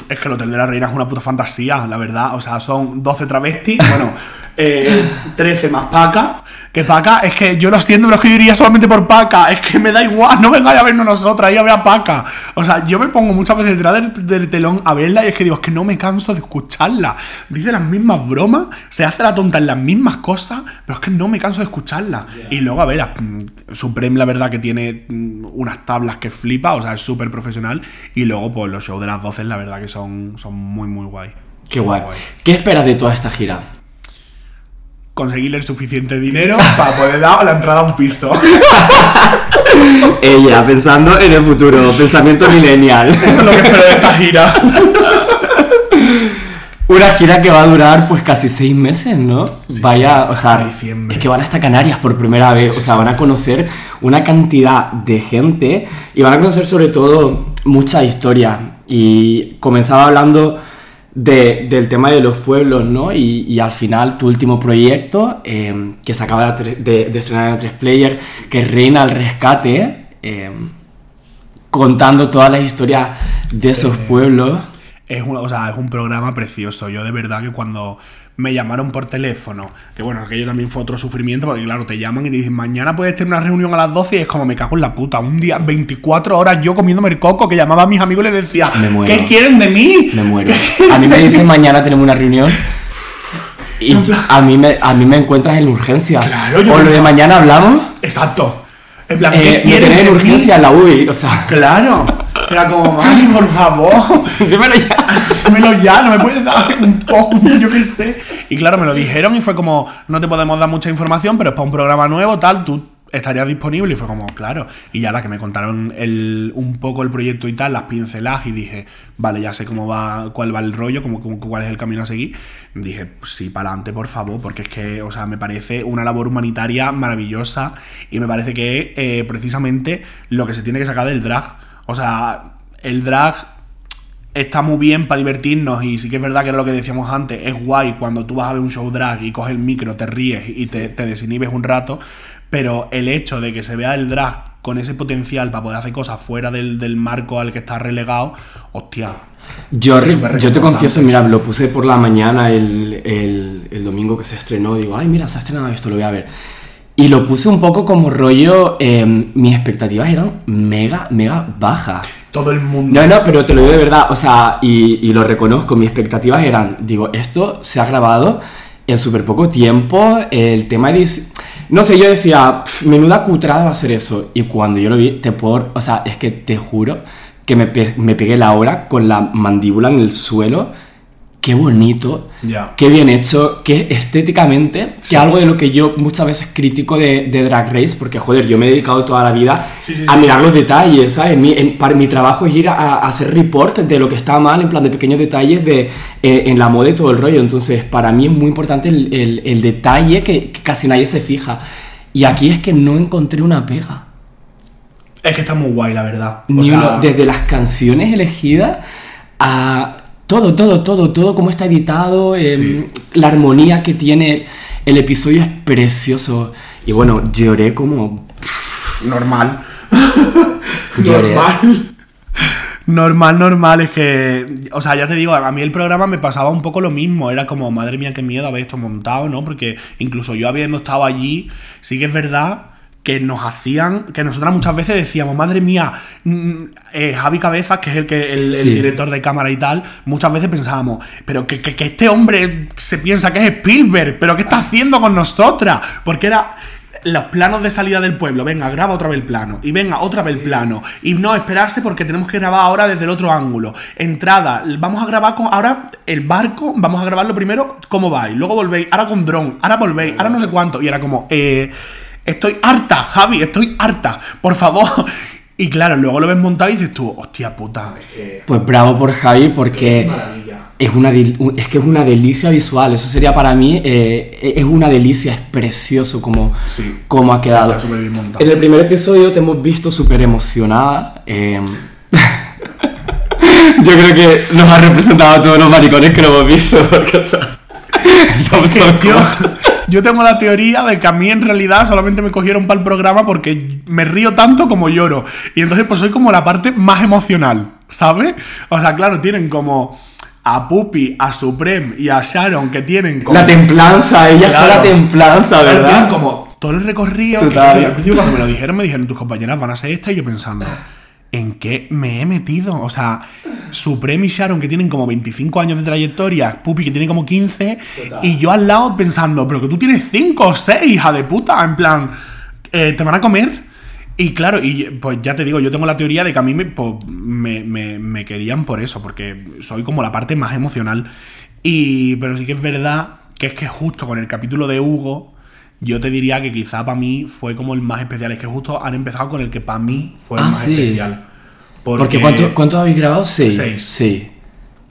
Es que el Hotel de la Reina es una puta fantasía, la verdad. O sea, son 12 travestis, bueno, [laughs] eh, 13 más Paca. Que Paca, es que yo lo siento, pero es que yo iría solamente por Paca. Es que me da igual, no vengáis a vernos nosotras, ahí a ver a Paca. O sea, yo me pongo muchas veces detrás del, del telón a verla y es que digo, es que no me canso de escucharla. Dice las mismas bromas, se hace la tonta en las mismas cosas, pero es que no me canso de escucharla. Y luego, a ver, a- mm, Supreme, la verdad que tiene mm, unas tablas que flipa, o sea, es súper profesional. Y luego, pues los shows de las 12, la verdad que son, son muy, muy guay. Qué guay. ¿Qué esperas de toda esta gira? Conseguirle el suficiente dinero para poder dar la entrada a un piso. [laughs] Ella, pensando en el futuro, pensamiento millennial. Eso [laughs] es lo que espero de esta gira. Una gira que va a durar pues casi seis meses, ¿no? Vaya, o sea, diciembre. es que van hasta Canarias por primera vez, o sea, van a conocer una cantidad de gente y van a conocer sobre todo mucha historia. Y comenzaba hablando de- del tema de los pueblos, ¿no? Y, y al final tu último proyecto, eh, que se acaba de, atre- de- de estrenar en 3 Player, que es Reina al Rescate, eh, contando todas las historias de esos pueblos. Es un, o sea, es un programa precioso. Yo de verdad que cuando me llamaron por teléfono, que bueno, aquello también fue otro sufrimiento, porque claro, te llaman y te dicen, mañana puedes tener una reunión a las 12 y es como me cago en la puta. Un día, 24 horas yo comiéndome el coco, que llamaba a mis amigos y les decía, Me muero. ¿qué quieren de mí? Me muero. [laughs] A mí me dicen mañana tenemos una reunión. Y a mí me, a mí me encuentras en urgencia. Claro, yo o lo de mañana hablamos. Exacto. En plan, Eh, ¿qué quieren de urgencia en la UBI. O sea, Claro. Era como, mami, por favor. [laughs] dímelo ya. Dímelo ya, no me puedes dar un poco, yo qué sé. Y claro, me lo dijeron y fue como, no te podemos dar mucha información, pero es para un programa nuevo, tal, tú estarías disponible. Y fue como, claro. Y ya la que me contaron el, un poco el proyecto y tal, las pinceladas, y dije, vale, ya sé cómo va, cuál va el rollo, cómo, cómo- cuál es el camino a seguir. Dije, sí, para adelante, por favor, porque es que, o sea, me parece una labor humanitaria maravillosa y me parece que es eh, precisamente lo que se tiene que sacar del drag. O sea, el drag está muy bien para divertirnos y sí que es verdad que era lo que decíamos antes, es guay cuando tú vas a ver un show drag y coges el micro, te ríes y te, te desinhibes un rato, pero el hecho de que se vea el drag con ese potencial para poder hacer cosas fuera del, del marco al que está relegado, hostia. Yo, yo te confieso, mira, lo puse por la mañana el, el- el domingo que se estrenó. Digo, ay, mira, se ha estrenado esto, lo voy a ver. Y lo puse un poco como rollo. eh, mis expectativas eran mega, mega bajas. Todo el mundo. No, no, pero te lo digo de verdad, o sea, y, y lo reconozco, mis expectativas eran, digo, esto se ha grabado en súper poco tiempo, el tema de... No sé, yo decía, "Pf, menuda cutrada va a ser eso, y cuando yo lo vi, te puedo, o sea, es que te juro que me, pe- me pegué la hora con la mandíbula en el suelo, qué bonito, Ya. qué bien hecho, qué estéticamente, que algo de lo que yo muchas veces critico de, de Drag Race, porque joder, yo me he dedicado toda la vida Sí, sí, a sí. mirar los detalles, ¿sabes? Mi, en- para mi trabajo es ir a, a hacer report de lo que está mal, en plan de pequeños detalles de, eh, en la moda y todo el rollo. Entonces, para mí es muy importante el, el- el detalle que, que casi nadie se fija. Y aquí es que no encontré una pega. Es que está muy guay, la verdad. O Ni sea, uno, desde las canciones elegidas a todo, todo, todo, todo cómo está editado, em, Sí. la armonía que tiene el episodio es precioso. Y bueno, lloré como... normal. [laughs] Lloré. normal. Normal, normal, es que, o sea, ya te digo, a mí el programa me pasaba un poco lo mismo, era como, madre mía, qué miedo haber esto montado, ¿no? Porque incluso yo habiendo estado allí, sí que es verdad que nos hacían, que nosotras muchas veces decíamos, madre mía, mm, eh, Javi Cabezas, que es el que el, director de cámara y tal, muchas veces pensábamos, pero que, que- que este hombre se piensa que es Spielberg, pero ¿qué está haciendo con nosotras? Porque era los planos de salida del pueblo, venga, graba otra vez el plano, y venga, otra vez el plano, y no esperarse porque tenemos que grabar ahora desde el otro ángulo. Entrada, vamos a grabar con, ahora el barco, vamos a grabarlo primero, cómo va, y luego volvéis, ahora con dron, ahora volvéis, ahora no sé cuánto, y era como, eh, estoy harta, Javi, estoy harta, por favor. [laughs] Y claro, luego lo ves montado y dices tú, hostia puta. Pues bravo por Javi porque es, una es que es una delicia visual. Eso sería para mí, eh, es una delicia, es precioso como, Sí. como ha quedado. Está súper bien montado. En el primer episodio te hemos visto súper emocionada. eh, [laughs] Yo creo que nos ha representado a todos los maricones que lo hemos visto. [laughs] Porque, o sea, somos todos Yo, tengo la teoría de que a mí en realidad solamente me cogieron para el programa porque me río tanto como lloro. Y entonces pues soy como la parte más emocional, ¿sabes? O sea, claro, tienen como a Pupi, a Supreme y a Sharon que tienen como... La templanza, ellas son la Claro. templanza, Claro, ¿verdad? tienen como todo el recorrido. que- Total. y al principio cuando me lo dijeron, me dijeron, tus compañeras van a ser esta. Y yo pensando, ¿en qué me he metido? O sea, Supreme y Sharon, que tienen como 25 años de trayectoria, Pupi, que tiene como 15, y yo al lado pensando, pero que tú tienes 5 o 6, hija de puta, en plan, eh, ¿te van a comer? Y claro, y pues ya te digo, yo tengo la teoría de que a mí me, pues, me, me- me querían por eso, porque soy como la parte más emocional. Y, pero sí que es verdad que es que justo con el capítulo de Hugo, yo te diría que quizá para mí fue como el más especial. Es que justo han empezado con el que para mí fue el Ah, más sí. especial. Porque ¿cuánto- ¿cuántos habéis grabado? Seis. Seis. Sí.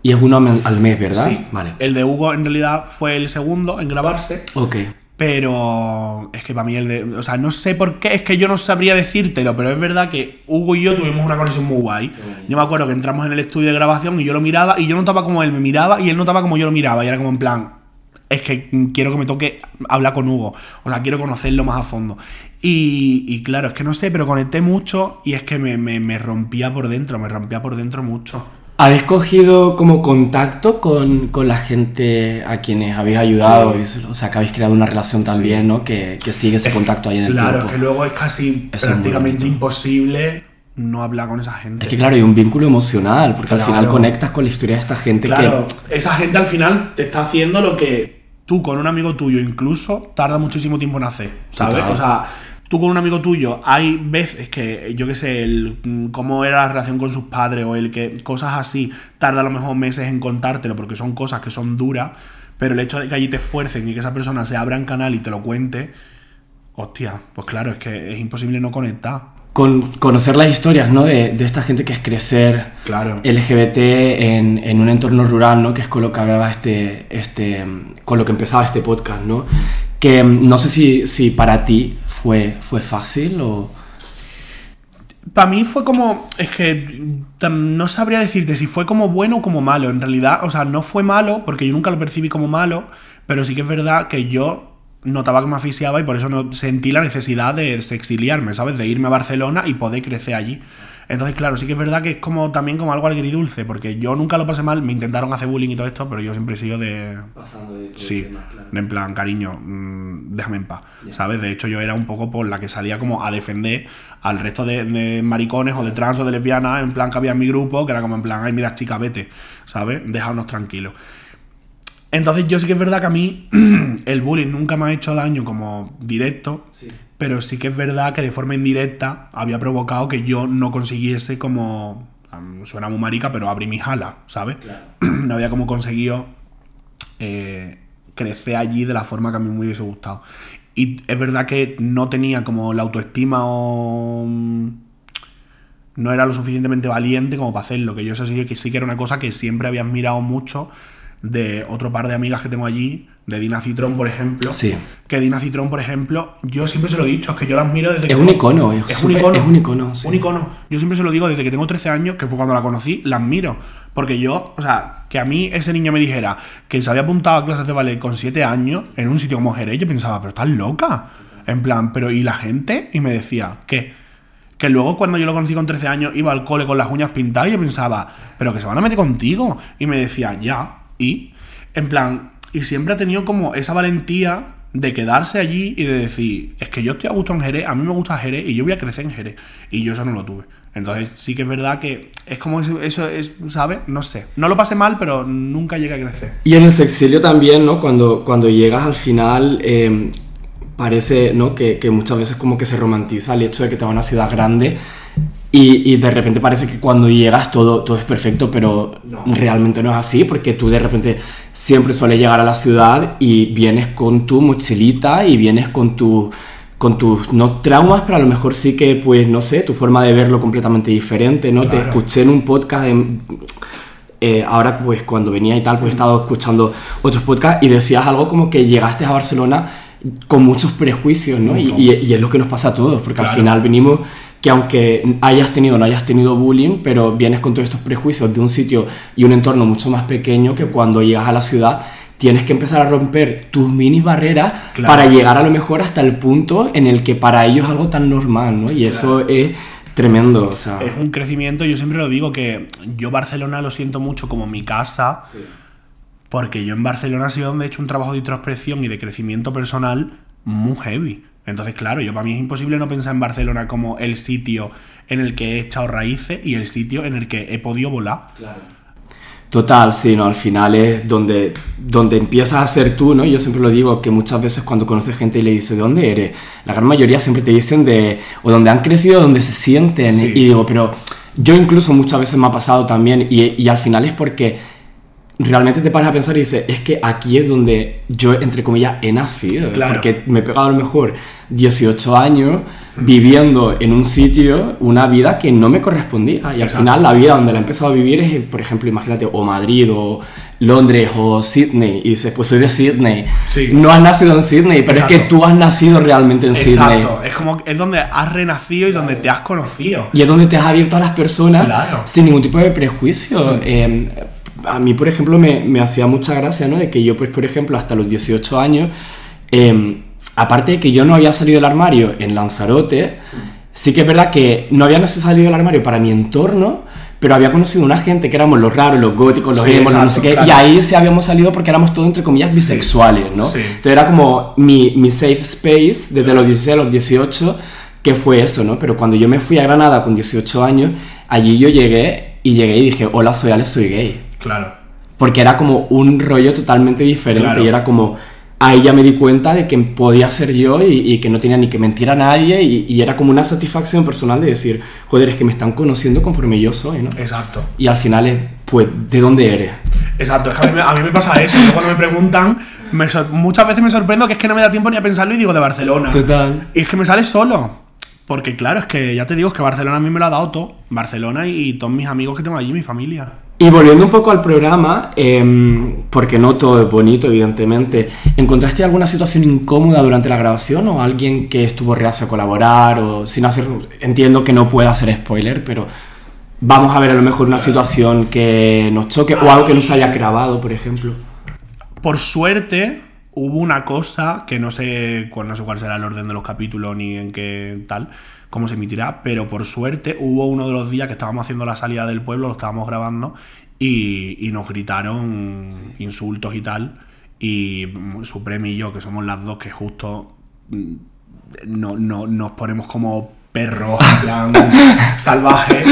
Y es uno al al mes, ¿verdad? Sí, Vale. el de Hugo en realidad fue el segundo en grabarse. Ok. Pero es que para mí el de. O sea, no sé por qué, es que yo no sabría decírtelo, pero es verdad que Hugo y yo tuvimos una conexión muy guay. Yo me acuerdo que entramos en el estudio de grabación y yo lo miraba y yo notaba como él me miraba y él notaba como yo lo miraba. Y era como en plan, es que quiero que me toque hablar con Hugo. O sea, quiero conocerlo más a fondo. Y, y claro, es que no sé, pero conecté mucho y es que me, me- me rompía por dentro, me rompía por dentro mucho. ¿Habéis cogido como contacto con, con la gente a quienes habéis ayudado? Y- O sea, que habéis creado una relación también, ¿no? Que, que sigue ese contacto ahí en el Claro, tiempo. es que luego es casi Eso prácticamente imposible no hablar con esa gente. Es que claro, hay un vínculo emocional, porque al Claro. final conectas con la historia de esta gente Claro, que... esa gente al final te está haciendo lo que tú con un amigo tuyo incluso tarda muchísimo tiempo en hacer, ¿sabes? Total. O sea, tú con un amigo tuyo hay veces que, yo qué sé, el mm, cómo era la relación con sus padres o el que cosas así tarda a lo mejor meses en contártelo porque son cosas que son duras, pero el hecho de que allí te esfuercen y que esa persona se abra en canal y te lo cuente, hostia, pues claro, es que es imposible no conectar. Con, conocer las historias, ¿no? De, de esta gente que es crecer Claro. LGBT en, en un entorno rural, ¿no? Que es con lo que hablaba este, este, con lo que empezaba este podcast, ¿no? Que mm, no sé si, si para ti fue, fue fácil o... Para mí fue como. Es que no sabría decirte si fue como bueno o como malo. En realidad, o sea, no fue malo, porque yo nunca lo percibí como malo, pero sí que es verdad que yo notaba que me asfixiaba y por eso no sentí la necesidad de exiliarme, ¿sabes? De irme a Barcelona y poder crecer allí. Entonces, claro, sí que es verdad que es como también como algo agridulce, porque yo nunca lo pasé mal, me intentaron hacer bullying y todo esto, pero yo siempre he sido de. Sí, en plan, cariño, mm, déjame en paz, ¿sabes? De hecho, yo era un poco por la que salía como a defender al resto de, de maricones o de trans o de lesbianas, en plan que había en mi grupo, que era como en plan, ay, mira, chica, vete, ¿sabes? Déjanos tranquilos. Entonces, yo sí que es verdad que a mí [clears throat] el bullying nunca me ha hecho daño como directo, pero sí que es verdad que de forma indirecta había provocado que yo no consiguiese como. Suena muy marica, pero abrí mis alas, ¿sabes? [clears throat] no había como conseguido eh, crecer allí de la forma que a mí me hubiese gustado. Y es verdad que no tenía como la autoestima o... mm, No era lo suficientemente valiente como para hacerlo, que yo eso sí que sí que era una cosa que siempre había admirado mucho de otro par de amigas que tengo allí, de Dina Citrón, por ejemplo. Sí. Que Dina Citrón, por ejemplo, yo siempre se lo he dicho, es que yo la admiro desde que... Es un icono, es un súper- icono. es un icono, sí. Un icono. Yo siempre se lo digo desde que tengo 13 años, que fue cuando la conocí, la admiro. Porque yo, o sea, que a mí ese niño me dijera que se había apuntado a clases de ballet con 7 años en un sitio como Jerez, yo pensaba, pero estás loca. En plan, pero ¿y la gente? Y me decía, ¿qué? Que luego cuando yo lo conocí con 13 años iba al cole con las uñas pintadas y yo pensaba, pero que se van a meter contigo. Y me decía, ya. En plan, y siempre ha tenido como esa valentía de quedarse allí y de decir, es que yo estoy a gusto en Jerez, a mí me gusta Jerez y yo voy a crecer en Jerez. Y yo eso no lo tuve. Entonces sí que es verdad que es como eso, es, ¿sabes? No sé. No lo pasé mal, pero nunca llegué a crecer. Y en el sexilio también, ¿no? Cuando, cuando llegas al final, eh, parece, ¿no? Que, que muchas veces como que se romantiza el hecho de que te vas a una ciudad grande y, y de repente parece que cuando llegas todo, todo es perfecto, pero realmente no es así, porque tú de repente siempre sueles llegar a la ciudad y vienes con tu mochilita y vienes con tu con tus no traumas, pero a lo mejor sí que, pues, no sé, tu forma de verlo completamente diferente, ¿no? Te escuché en un podcast de, eh, ahora pues cuando venía y tal, pues he estado escuchando otros podcasts y decías algo como que llegaste a Barcelona con muchos prejuicios, ¿no? Y, y- y es lo que nos pasa a todos, porque al final venimos que aunque hayas tenido o no hayas tenido bullying, pero vienes con todos estos prejuicios de un sitio y un entorno mucho más pequeño que cuando llegas a la ciudad tienes que empezar a romper tus mini barreras Claro. para llegar a lo mejor hasta el punto en el que para ellos es algo tan normal, ¿no? Y eso es tremendo, o sea... Es un crecimiento, yo siempre lo digo que yo Barcelona lo siento mucho como mi casa, porque yo en Barcelona ha sido donde he hecho un trabajo de introspección y de crecimiento personal muy heavy. Entonces, claro, yo para mí es imposible no pensar en Barcelona como el sitio en el que he echado raíces y el sitio en el que he podido volar. Total, sí, ¿no? Al final es donde, donde empiezas a ser tú, ¿no? Yo siempre lo digo que muchas veces cuando conoces gente y le dices, ¿de dónde eres? La gran mayoría siempre te dicen de, o donde han crecido, donde se sienten. Sí. Y digo, pero yo incluso muchas veces me ha pasado también y, y al final es porque realmente te paras a pensar y dices, es que aquí es donde yo, entre comillas, he nacido. Claro. Porque me he pegado a lo mejor 18 años viviendo en un sitio una vida que no me correspondía. Y al Exacto. final la vida donde la he empezado a vivir es, por ejemplo, imagínate, o Madrid, o Londres, o Sydney. Y dices, pues soy de Sydney. Sí. No has nacido en Sydney, pero es que Exacto. tú has nacido realmente en Sydney. Exacto, es como es donde has renacido y donde te has conocido. Y es donde te has abierto a las personas Claro. sin ningún tipo de prejuicio. Eh, a mí, por ejemplo, me, me hacía mucha gracia, ¿no? De que yo, pues, por ejemplo, hasta los 18 años, eh, aparte de que yo no había salido del armario en Lanzarote, sí que es verdad que no había salido del armario para mi entorno, pero había conocido una gente que éramos los raros, los góticos, los Sí, emos, no sé exacto, qué, claro. y ahí sí habíamos salido porque éramos todos, entre comillas, bisexuales, ¿no? Sí. Entonces era como mi, mi safe space desde los 16 a los 18, que fue eso, ¿no? Pero cuando yo me fui a Granada con 18 años, allí yo llegué y llegué y dije, hola, soy Alex, soy gay. Claro. Porque era como un rollo totalmente diferente Claro. y era como, ahí ya me di cuenta de que podía ser yo y, y que no tenía ni que mentir a nadie y, y era como una satisfacción personal de decir, joder, es que me están conociendo conforme yo soy, ¿no? Exacto. Y al final es, pues, ¿de dónde eres? Exacto, es que a mí, me- a mí me pasa eso. Yo cuando me preguntan, me sor- muchas veces me sorprendo que es que no me da tiempo ni a pensarlo y digo de Barcelona. Total. Y es que me sale solo. Porque claro, es que ya te digo, es que Barcelona a mí me lo ha dado todo. Barcelona y todos mis amigos que tengo allí, mi familia. Y volviendo un poco al programa, em, porque no todo es bonito, evidentemente, ¿encontraste alguna situación incómoda durante la grabación o alguien que estuvo reacio a colaborar o sin hacer... Entiendo que no puedo hacer spoiler, pero vamos a ver a lo mejor una situación que nos choque o algo que nos haya grabado, por ejemplo. Por suerte, hubo una cosa que no sé, no sé cuál será el orden de los capítulos ni en qué tal, cómo se emitirá, pero por suerte hubo uno de los días que estábamos haciendo la salida del pueblo, lo estábamos grabando, y, y nos gritaron insultos y tal. Y Supreme y yo, que somos las dos que justo mm, no, no, nos ponemos como perros, en plan [laughs] salvaje,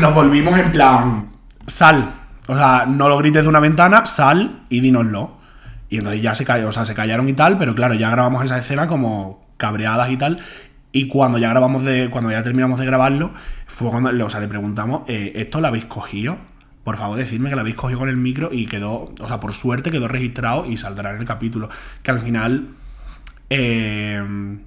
nos volvimos en plan sal. O sea, no lo grites de una ventana, sal y dínoslo. Y entonces ya se cayó, o sea, se callaron y tal, pero claro, ya grabamos esa escena como cabreadas y tal. Y cuando ya grabamos de. Cuando ya terminamos de grabarlo, fue cuando o sea, le preguntamos, eh, ¿esto lo habéis cogido? Por favor, decidme que lo habéis cogido con el micro y quedó. O sea, por suerte quedó registrado y saldrá en el capítulo. Que al final. eh,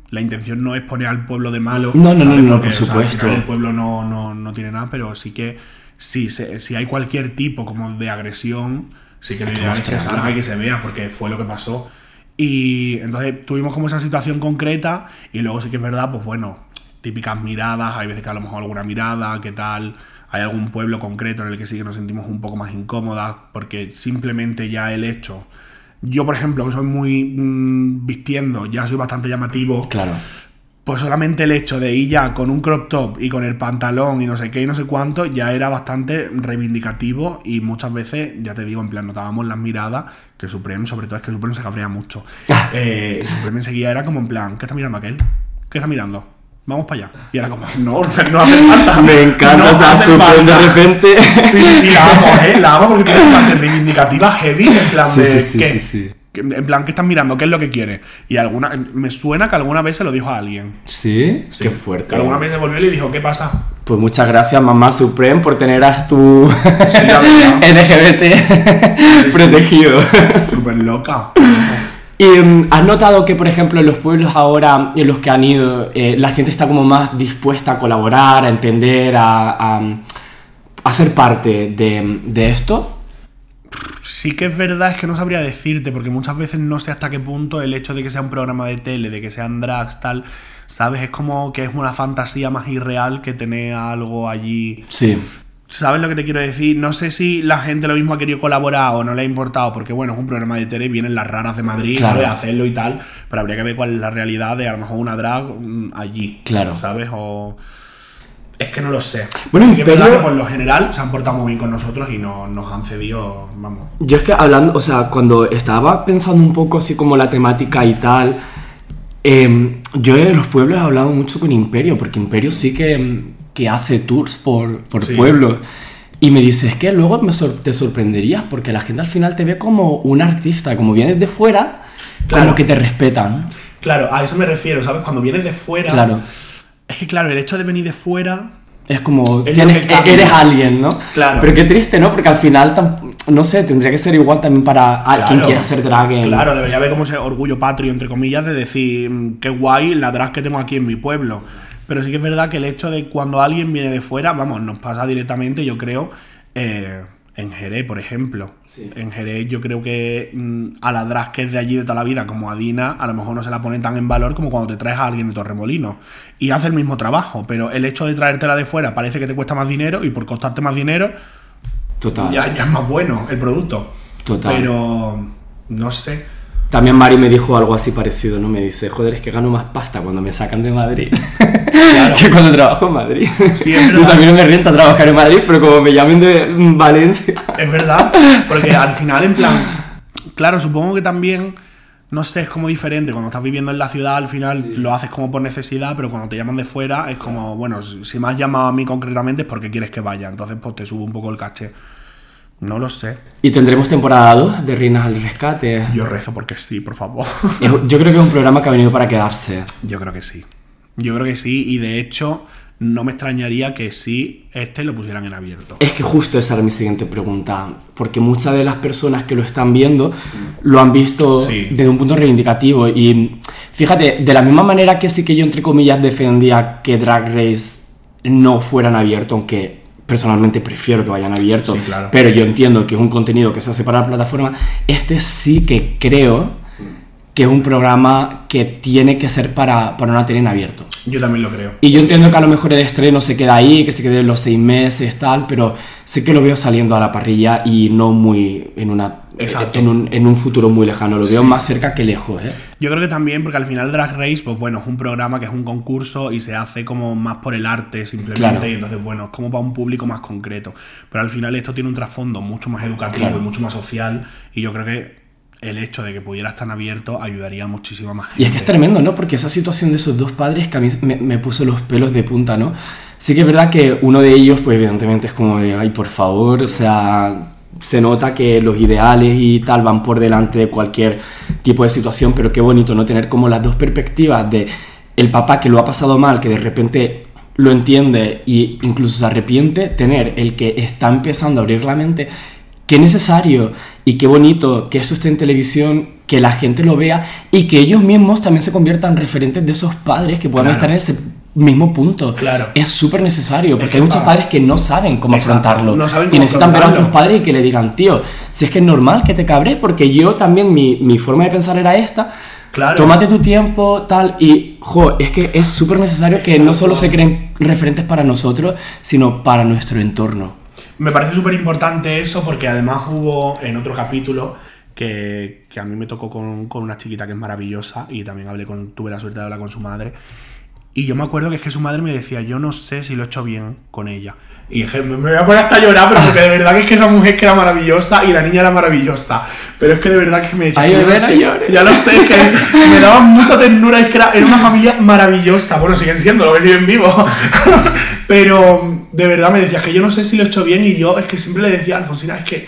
la intención no es poner al pueblo de malo. No, no, no, no, Porque, por o sea, al supuesto. el pueblo no, no, no tiene nada, pero sí que si, se- si hay cualquier tipo como de agresión, sí que lo ideal es que salga y que se vea, porque fue lo que pasó. Y entonces tuvimos como esa situación concreta y luego sí que es verdad, pues bueno, típicas miradas, hay veces que a lo mejor alguna mirada, qué tal, hay algún pueblo concreto en el que sí que nos sentimos un poco más incómodas, porque simplemente ya el hecho... Yo, por ejemplo, que soy muy mm, vistiendo, ya soy bastante llamativo. Claro. Pues solamente el hecho de ir ya con un crop top y con el pantalón y no sé qué y no sé cuánto ya era bastante reivindicativo y muchas veces, ya te digo, en plan, notábamos las miradas que Supreme, sobre todo es que Supreme se cabrea mucho. [laughs] Eh, Supreme enseguida era como en plan, ¿qué está mirando aquel? ¿Qué está mirando? Vamos para allá. Y era como, [laughs] no, no hace falta. Me encanta, No o sea, súper de repente... Sí, sí, sí, la amo, ¿eh? La amo porque tiene bastante [laughs] reivindicativa heavy, en plan Sí, de... sí, sí, sí, sí. En plan, ¿qué estás mirando? ¿Qué es lo que quieres? Y alguna... Me suena que alguna vez se lo dijo a alguien. ¿Sí? Sí. Qué fuerte. Que alguna vez se volvió y le dijo, ¿qué pasa? Pues muchas gracias, mamá Supreme, por tener a tu. LGBT [laughs] protegido. Súper loca. ¿Y mm, has notado que, por ejemplo, en los pueblos ahora en los que han ido, eh, la gente está como más dispuesta a colaborar, a entender, a, a, a ser parte de, de esto? Sí que es verdad, es que no sabría decirte, porque muchas veces no sé hasta qué punto el hecho de que sea un programa de tele, de que sean drags, tal, ¿sabes? Es como que es una fantasía más irreal que tener algo allí. Sí. ¿Sabes lo que te quiero decir? No sé si la gente lo mismo ha querido colaborar o no le ha importado, porque bueno, es un programa de tele, vienen las raras de Madrid, Claro. ¿sabes? A hacerlo y tal, pero habría que ver cuál es la realidad de a lo mejor una drag mm, allí. Claro. ¿Sabes? O. Es que no lo sé. Bueno, Sí que es verdad Imperio- que por lo general se han portado muy bien con nosotros y no, nos han cedido, vamos. Yo es que hablando, o sea, cuando estaba pensando un poco así como la temática y tal, em, yo de los pueblos he hablado mucho con Imperio, porque Imperio sí que, que hace tours por, por Sí. pueblos. Y me dices que luego me sor- te sorprenderías, porque la gente al final te ve como un artista, como vienes de fuera, Claro. como que te respetan. Claro, a eso me refiero, ¿sabes? Cuando vienes de fuera. Claro. Es que claro, el hecho de venir de fuera. Es como, Es tienes- eres alguien, ¿no? Claro. Pero qué triste, ¿no? Porque al final, no sé, tendría que ser igual también para a quien Claro. quiera ser drag en- Claro, debería haber como ese orgullo patrio, entre comillas, de decir, mm, qué guay la drag que tengo aquí en mi pueblo. Pero sí que es verdad que el hecho de cuando alguien viene de fuera, vamos, nos pasa directamente, yo creo, eh, en Jerez, por ejemplo. Sí. En Jerez yo creo que mm, a la drag que es de allí de toda la vida, como a Dina, a lo mejor no se la pone tan en valor como cuando te traes a alguien de Torremolino. Y hace el mismo trabajo, pero el hecho de traértela de fuera parece que te cuesta más dinero y por costarte más dinero Total. ya, ya es más bueno el producto. Total. Pero no sé. También Mari me dijo algo así parecido, ¿no? Me dice, joder, es que gano más pasta cuando me sacan de Madrid [laughs] que cuando trabajo en Madrid. Sí, es verdad. Pues a mí no me renta trabajar en Madrid, pero como me llamen de Valencia... Es verdad, porque al final, en plan, claro, supongo que también, no sé, es como diferente. Cuando estás viviendo en la ciudad, al final lo haces como por necesidad, pero cuando te llaman de fuera, es como, bueno, si me has llamado a mí concretamente es porque quieres que vaya. Entonces, pues te sube un poco el caché. No lo sé. Y tendremos temporada 2 de Reinas al Rescate. Yo rezo porque sí, por favor. [laughs] Yo creo que es un programa que ha venido para quedarse. Yo creo que sí. Yo creo que sí, y de hecho, no me extrañaría que sí este lo pusieran en abierto. Es que justo esa era mi siguiente pregunta, porque muchas de las personas que lo están viendo lo han visto Sí. desde un punto reivindicativo y fíjate, de la misma manera que sí que yo entre comillas defendía que Drag Race no fueran abierto, aunque personalmente prefiero que vayan abiertos, Sí, claro. pero yo entiendo que es un contenido que se hace para la plataforma, este sí que creo que es un programa que tiene que ser para, para una tele en abierto. Yo también lo creo. Y yo entiendo que a lo mejor el estreno se queda ahí, que se quede los seis meses, tal, pero sí que lo veo saliendo a la parrilla y no muy en una. En un, en un futuro muy lejano. Lo veo más cerca que lejos, ¿eh? Yo creo que también, porque al final Drag Race, pues bueno, es un programa que es un concurso y se hace como más por el arte simplemente. Claro. Y entonces, bueno, es como para un público más concreto. Pero al final esto tiene un trasfondo mucho más educativo Claro. y mucho más social. Y yo creo que el hecho de que pudiera estar abierto ayudaría a muchísima más gente. Y es que es tremendo, ¿no? Porque esa situación de esos dos padres que a mí me, me puso los pelos de punta, ¿no? Sí que es verdad que uno de ellos, pues evidentemente es como de, ay, por favor, o sea, se nota que los ideales y tal van por delante de cualquier tipo de situación, pero qué bonito, ¿no? Tener como las dos perspectivas de el papá que lo ha pasado mal, que de repente lo entiende e incluso se arrepiente, tener el que está empezando a abrir la mente qué necesario y qué bonito que esto esté en televisión, que la gente lo vea y que ellos mismos también se conviertan en referentes de esos padres que puedan Claro. estar en ese mismo punto. Claro. Es súper necesario porque que hay muchos pa- padres que no saben cómo Exacto, afrontarlo no saben y necesitan ver a otros padres y que le digan, tío, si es que es normal que te cabres porque yo también, mi, mi forma de pensar era esta. Claro. Tómate tu tiempo, tal, y, jo, es que es súper necesario que no solo se creen referentes para nosotros, sino para nuestro entorno. Me parece súper importante eso porque además hubo en otro capítulo que, que a mí me tocó con, con una chiquita que es maravillosa y también hablé con, tuve la suerte de hablar con su madre. Y yo me acuerdo que es que su madre me decía, yo no sé si lo he hecho bien con ella. Y es que me voy a poner hasta a llorar, pero porque de verdad que es que esa mujer que era maravillosa y la niña era maravillosa. Pero es que de verdad que me decía, Ay, ya lo sé, es que me daban [laughs] mucha ternura, es que era, era una familia maravillosa. Bueno, siguen siendo lo que siguen vivos. [laughs] pero de verdad me decía, que yo no sé si lo he hecho bien y yo es que siempre le decía, Alfonsina, es que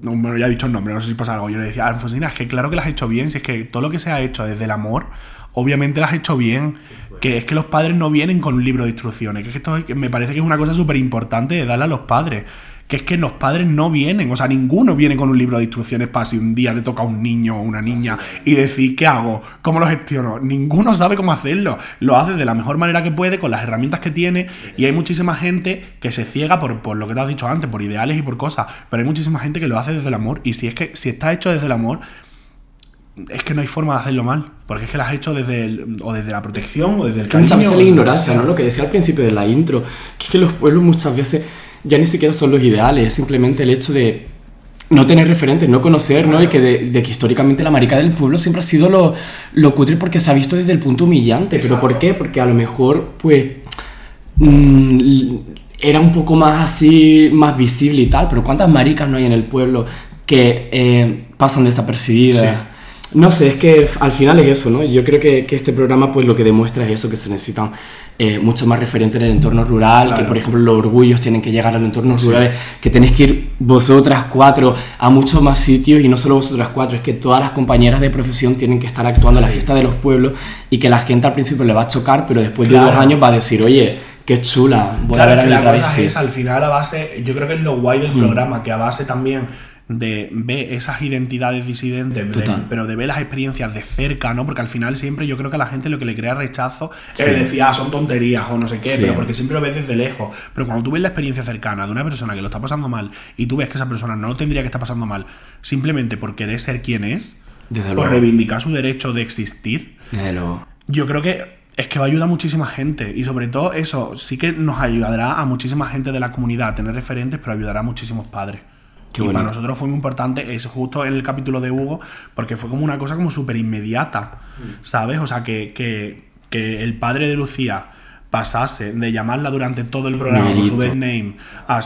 no, bueno, ya he dicho el nombre, no sé si pasa algo. Yo le decía, Alfonsina, es que claro que lo has hecho bien, si es que todo lo que se ha hecho desde el amor, obviamente lo has hecho bien. Que es que los padres no vienen con un libro de instrucciones, que, es que esto me parece que es una cosa súper importante de darle a los padres. Que es que los padres no vienen, o sea, ninguno viene con un libro de instrucciones para si un día le toca a un niño o una niña y decir, ¿qué hago? ¿Cómo lo gestiono? Ninguno sabe cómo hacerlo. Lo hace de la mejor manera que puede, con las herramientas que tiene, y hay muchísima gente que se ciega por, por lo que te has dicho antes, por ideales y por cosas, pero hay muchísima gente que lo hace desde el amor, y si es que si está hecho desde el amor, es que no hay forma de hacerlo mal, porque es que lo has hecho desde el, o desde la protección o desde el Que muchas cariño, veces la ignorancia. ¿no? Lo que decía al principio de la intro, que es que los pueblos muchas veces ya ni siquiera son los ideales, es simplemente el hecho de no tener referentes, no conocer, ¿no? Y que de, que históricamente la marica del pueblo siempre ha sido lo, lo cutre porque se ha visto desde el punto humillante. ¿Pero por qué? Porque a lo mejor, pues, mm, era un poco más así, más visible y tal, pero ¿cuántas maricas no hay en el pueblo que eh, pasan desapercibidas? No sé, es que al final es eso, ¿no? Yo creo que, que, este programa pues lo que demuestra es eso, que se necesitan eh, mucho más referentes en el entorno rural, que por ejemplo los orgullos tienen que llegar a los entornos rurales, que tenéis que ir vosotras cuatro a muchos más sitios y no solo vosotras cuatro, es que todas las compañeras de profesión tienen que estar actuando en la fiesta de los pueblos y que la gente al principio le va a chocar, pero después de dos años va a decir, oye, qué chula, voy a ver a mi la es, al final a base, yo creo que es lo guay del mm. programa, que a base también de ver esas identidades disidentes, pero de ver las experiencias de cerca, ¿no? Porque al final siempre yo creo que a la gente lo que le crea rechazo es decir, ah, son tonterías o no sé qué, pero porque siempre lo ves desde lejos. Pero cuando tú ves la experiencia cercana de una persona que lo está pasando mal y tú ves que esa persona no tendría que estar pasando mal simplemente por querer ser quien es, por reivindicar su derecho de existir, yo creo que es que va a ayudar a muchísima gente. Y sobre todo eso, sí que nos ayudará a muchísima gente de la comunidad a tener referentes, pero ayudará a muchísimos padres y para nosotros fue muy importante eso justo en el capítulo de Hugo, porque fue como una cosa como súper inmediata, mm. ¿sabes? O sea, que, que, el padre de Lucía pasase de llamarla durante todo el programa con su dead name a,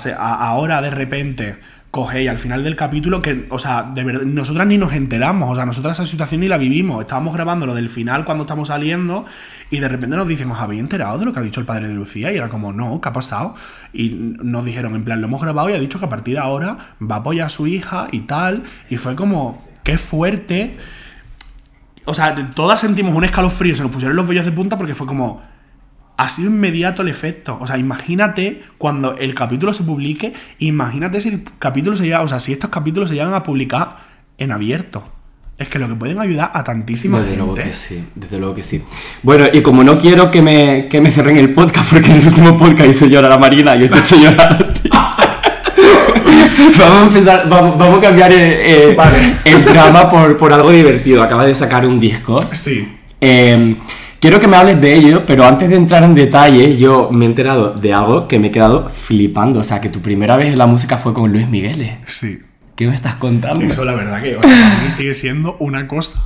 ahora de repente coge y al final del capítulo que, o sea, de verdad, nosotras ni nos enteramos, o sea, nosotras esa situación ni la vivimos. Estábamos grabando lo del final cuando estamos saliendo y de repente nos dicen, ¿os habéis enterado de lo que ha dicho el padre de Lucía? Y era como, no, ¿qué ha pasado? Y nos dijeron, en plan, lo hemos grabado y ha dicho que a partir de ahora va a apoyar a su hija y tal. Y fue como, qué fuerte. O sea, todas sentimos un escalofrío, se nos pusieron los vellos de punta porque fue como, ha sido inmediato el efecto. O sea, imagínate cuando el capítulo se publique, imagínate si el capítulo se llega, o sea, si estos capítulos se llegan a publicar en abierto. Es que lo que pueden ayudar a tantísima desde gente. Luego que sí, desde luego que sí. Bueno, y como no quiero que me, que me cerren el podcast, porque en el último podcast hice llorar a Marina y yo te he hecho [laughs] llorar a ti. vamos a empezar, vamos, a cambiar el, el drama por, por, algo divertido. Acaba de sacar un disco. Sí. Eh, Quiero que me hables de ello, pero antes de entrar en detalles, yo me he enterado de algo que me he quedado flipando. O sea, que tu primera vez en la música fue con Luis Miguel. Sí. ¿Qué me estás contando? Eso la verdad que para mí sigue siendo una cosa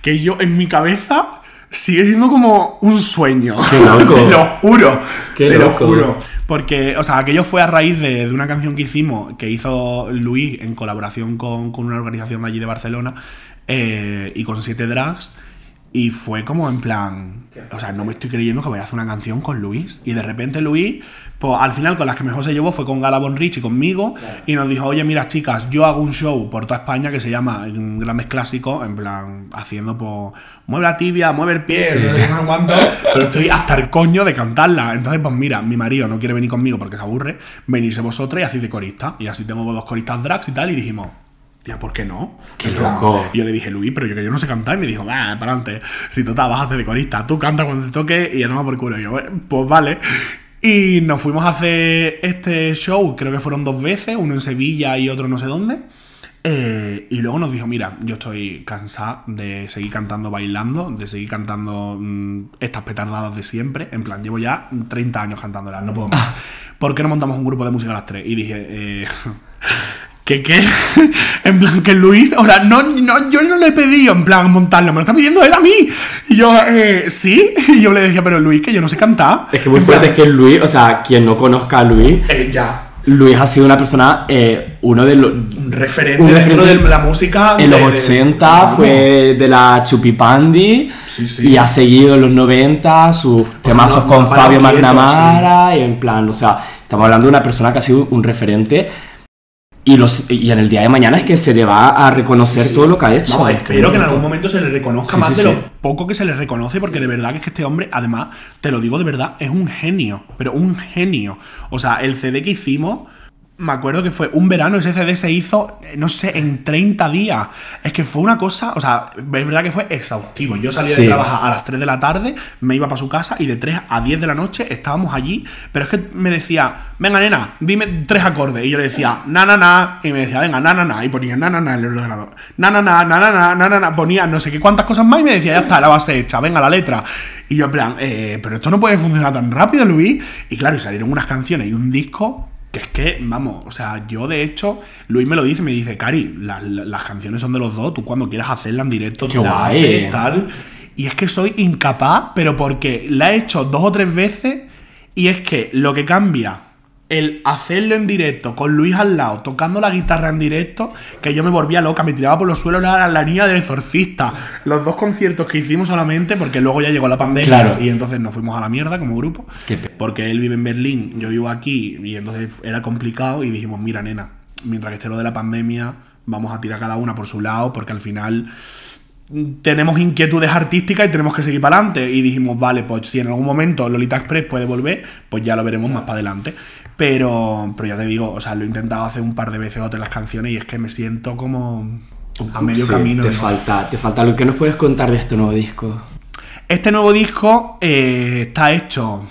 que yo en mi cabeza sigue siendo como un sueño. Qué loco. [laughs] te lo juro. Qué te lo juro. Porque, o sea, aquello fue a raíz de, una canción que hicimos, que hizo Luis en colaboración con, una organización allí de Barcelona eh, y con Siete Drags y fue como en plan, o sea, no me estoy creyendo que voy a hacer una canción con Luis. Y de repente Luis, pues al final con las que mejor se llevó fue con Gala Bonrich y conmigo. Y nos dijo, oye, mira chicas, yo hago un show por toda España que se llama Grandes Clásicos, en plan, haciendo pues, mueve la tibia, mueve el pie, no sé cuánto, pero estoy hasta el coño de cantarla. Entonces, pues mira, mi marido no quiere venir conmigo porque se aburre, venirse vosotros y así de corista. Y así tengo dos coristas drags y tal, y dijimos Tía, ¿por qué no? Qué loco. Y yo le dije, Luis, pero yo que yo no sé cantar. Y me dijo, va, para adelante. Si tú vas a hacer de corista, tú canta cuando te toque y ya no por culo. Y yo, pues vale. Y nos fuimos a hacer este show, creo que fueron dos veces, uno en Sevilla y otro no sé dónde. Eh, y luego nos dijo, mira, yo estoy cansado de seguir cantando bailando, de seguir cantando mm, estas petardadas de siempre. En plan, llevo ya 30 años cantándolas, no puedo más. [laughs] ¿Por qué no montamos un grupo de música a las tres? Y dije, eh, [laughs] ¿Qué qué? [laughs] en plan, que Luis, o sea, no, no, yo no le he pedido, en plan, montarlo, me lo está pidiendo él a mí. Y yo, eh, sí. [laughs] Y yo le decía, pero Luis, que yo no sé cantar. Es que muy fuerte es que Luis, o sea, quien no conozca a Luis. Eh, ya. Luis ha sido una persona, eh, uno de los. Un referente, un referente de la música. En los 80 fue de la Chupipandi. Sí, sí. Y ha seguido en los 90 sus temazos con Fabio McNamara. Y en plan, o sea, estamos hablando de una persona que ha sido un referente y, los, y en el día de mañana es que se le va a reconocer todo lo que ha hecho. espero que en algún momento se le reconozca más de lo poco que se le reconoce, porque de verdad que es que este hombre, además, te lo digo de verdad, es un genio, pero un genio. O sea, el CD que hicimos me acuerdo que fue un verano, ese CD se hizo, eh, no sé, en 30 días. Es que fue una cosa, o sea, es verdad que fue exhaustivo. Yo salía de trabajar a las 3 de la tarde, me iba para su casa y de 3 a 10 de la noche estábamos allí. Pero es que me decía, venga, nena, dime tres acordes. Y yo le decía, na, na, na. Y me decía, venga, na, na, na. Y ponía na, na, na en el ordenador. Na, na, na, na, na, na, na, na. Ponía no sé qué cuántas cosas más y me decía, ya está, la base hecha, venga, la letra. Y yo, en plan, eh, pero esto no puede funcionar tan rápido, Luis. Y claro, y salieron unas canciones y un disco Que es que, vamos, o sea, yo de hecho, Luis me lo dice, me dice, Cari, la- la- las canciones son de los dos, tú cuando quieras hacerla en directo, Qué la haces, tal. Y es que soy incapaz, pero porque la he hecho dos o tres veces y es que lo que cambia el hacerlo en directo con Luis al lado, tocando la guitarra en directo, que yo me volvía loca, me tiraba por los suelos la, la niña del exorcista. Los dos conciertos que hicimos solamente, porque luego ya llegó la pandemia Claro. y entonces nos fuimos a la mierda como grupo. Porque él vive en Berlín, yo vivo aquí y entonces era complicado y dijimos, mira nena, mientras que esté lo de la pandemia, vamos a tirar cada una por su lado porque al final mm, tenemos inquietudes artísticas y tenemos que seguir para adelante. Y dijimos, vale, pues si en algún momento Lolita Express puede volver, pues ya lo veremos más para adelante. Pero, pero ya te digo, o sea, lo he intentado hacer un par de veces otras las canciones y es que me siento como a medio Sí, camino. Te ¿no? falta, te falta algo. ¿Qué nos puedes contar de este nuevo disco? Este nuevo disco eh, está hecho.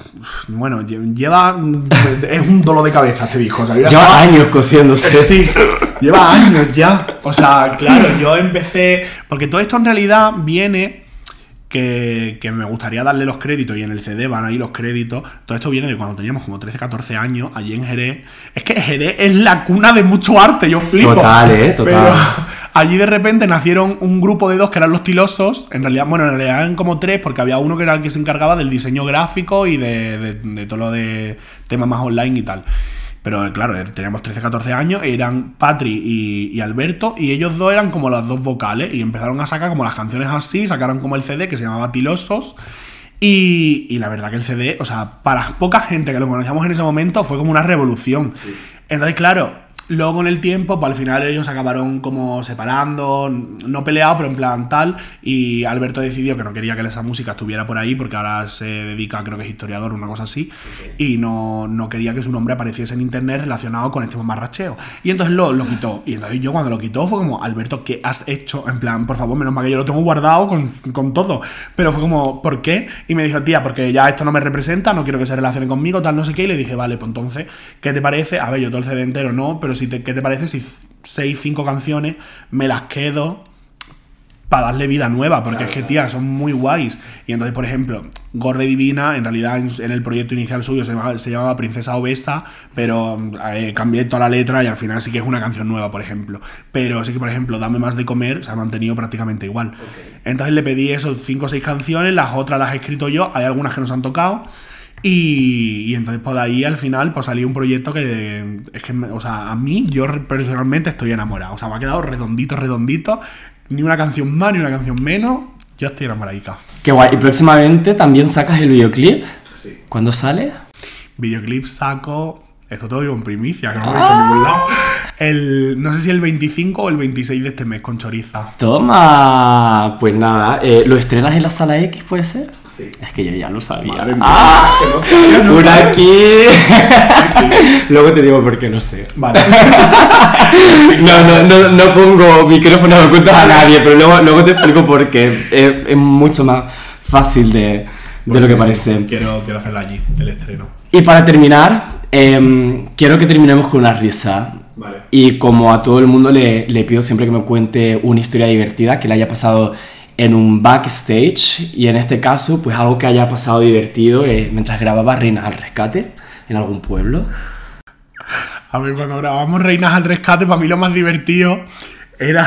Bueno, lle- lleva. [laughs] Es un dolor de cabeza este disco. O sea, Lleva estaba- años cosiéndose. [laughs] Sí, lleva años ya. O sea, claro, yo empecé. Porque todo esto en realidad viene. Que, que me gustaría darle los créditos y en el CD van ahí los créditos. Todo esto viene de cuando teníamos como 13, 14 años allí en Jerez. Es que Jerez es la cuna de mucho arte, yo flipo. Total, eh, total. Pero allí de repente nacieron un grupo de dos que eran los tilosos. En realidad, bueno, en realidad eran como tres porque había uno que era el que se encargaba del diseño gráfico y de, de- de todo lo de temas más online y tal. Pero claro, eh, teníamos 13, 14 años, eran Patri y, y Alberto, y ellos dos eran como las dos vocales, y empezaron a sacar como las canciones así, sacaron como el CD que se llamaba Tilosos, y, y la verdad que el CD, o sea, para poca gente que lo conocíamos en ese momento, fue como una revolución. Entonces, claro, luego con el tiempo, pues al final ellos acabaron como separando, no peleados, pero en plan tal, y Alberto decidió que no quería que esa música estuviera por ahí, porque ahora se dedica, creo que es historiador, una cosa así, y no, no quería que su nombre apareciese en internet relacionado con este mamarracheo. Y entonces lo, lo quitó. Y entonces yo cuando lo quitó fue como, Alberto, ¿qué has hecho? En plan, por favor, menos mal que yo lo tengo guardado con, con todo. Pero fue como, ¿por qué? Y me dijo, tía, porque ya esto no me representa, no quiero que se relacione conmigo, tal, no sé qué. Y le dije, vale, pues entonces, ¿qué te parece? A ver, yo todo el CD entero no, pero si te, ¿qué te parece si seis, cinco canciones me las quedo para darle vida nueva, porque es que, tía, son muy guays. Y entonces, por ejemplo, Gorda y Divina, en realidad en, en el proyecto inicial suyo se llamaba, se llamaba Princesa Obesa, pero eh, cambié toda la letra y al final sí que es una canción nueva, por ejemplo. Pero sí que, por ejemplo, Dame más de comer se ha mantenido prácticamente igual. Entonces le pedí esos cinco o seis canciones, las otras las he escrito yo, hay algunas que nos han tocado. Y, y entonces por ahí al final pues salió un proyecto que es que, o sea, a mí yo personalmente estoy enamorado. O sea, me ha quedado redondito, redondito. Ni una canción más, ni una canción menos. Yo estoy enamoradica. Qué guay. Y próximamente también sacas el videoclip. Sí. ¿Cuándo sale? Videoclip saco. Esto te lo digo en primicia, que no lo he dicho en ningún lado. El, no sé si el 25 o el 26 de este mes con Choriza. Toma. Pues nada, eh, ¿lo estrenas en la sala X, puede ser? Sí. Es que yo ya lo sabía. Madre mía. ¡Ah! Que no- Una aquí. Luego te digo por qué no sé. Vale. No, no, no, no pongo micrófonos ocultos a nadie, pero luego, luego te explico por qué. Es, es mucho más fácil de, de Pues lo que parece. Quiero, quiero hacerla allí, el estreno. Y para terminar, em, quiero que terminemos con una risa. Vale. Y como a todo el mundo le, le pido siempre que me cuente una historia divertida que le haya pasado en un backstage y en este caso pues algo que haya pasado divertido eh, mientras grababa Reinas al Rescate en algún pueblo. A ver, cuando grabamos Reinas al Rescate, para mí lo más divertido era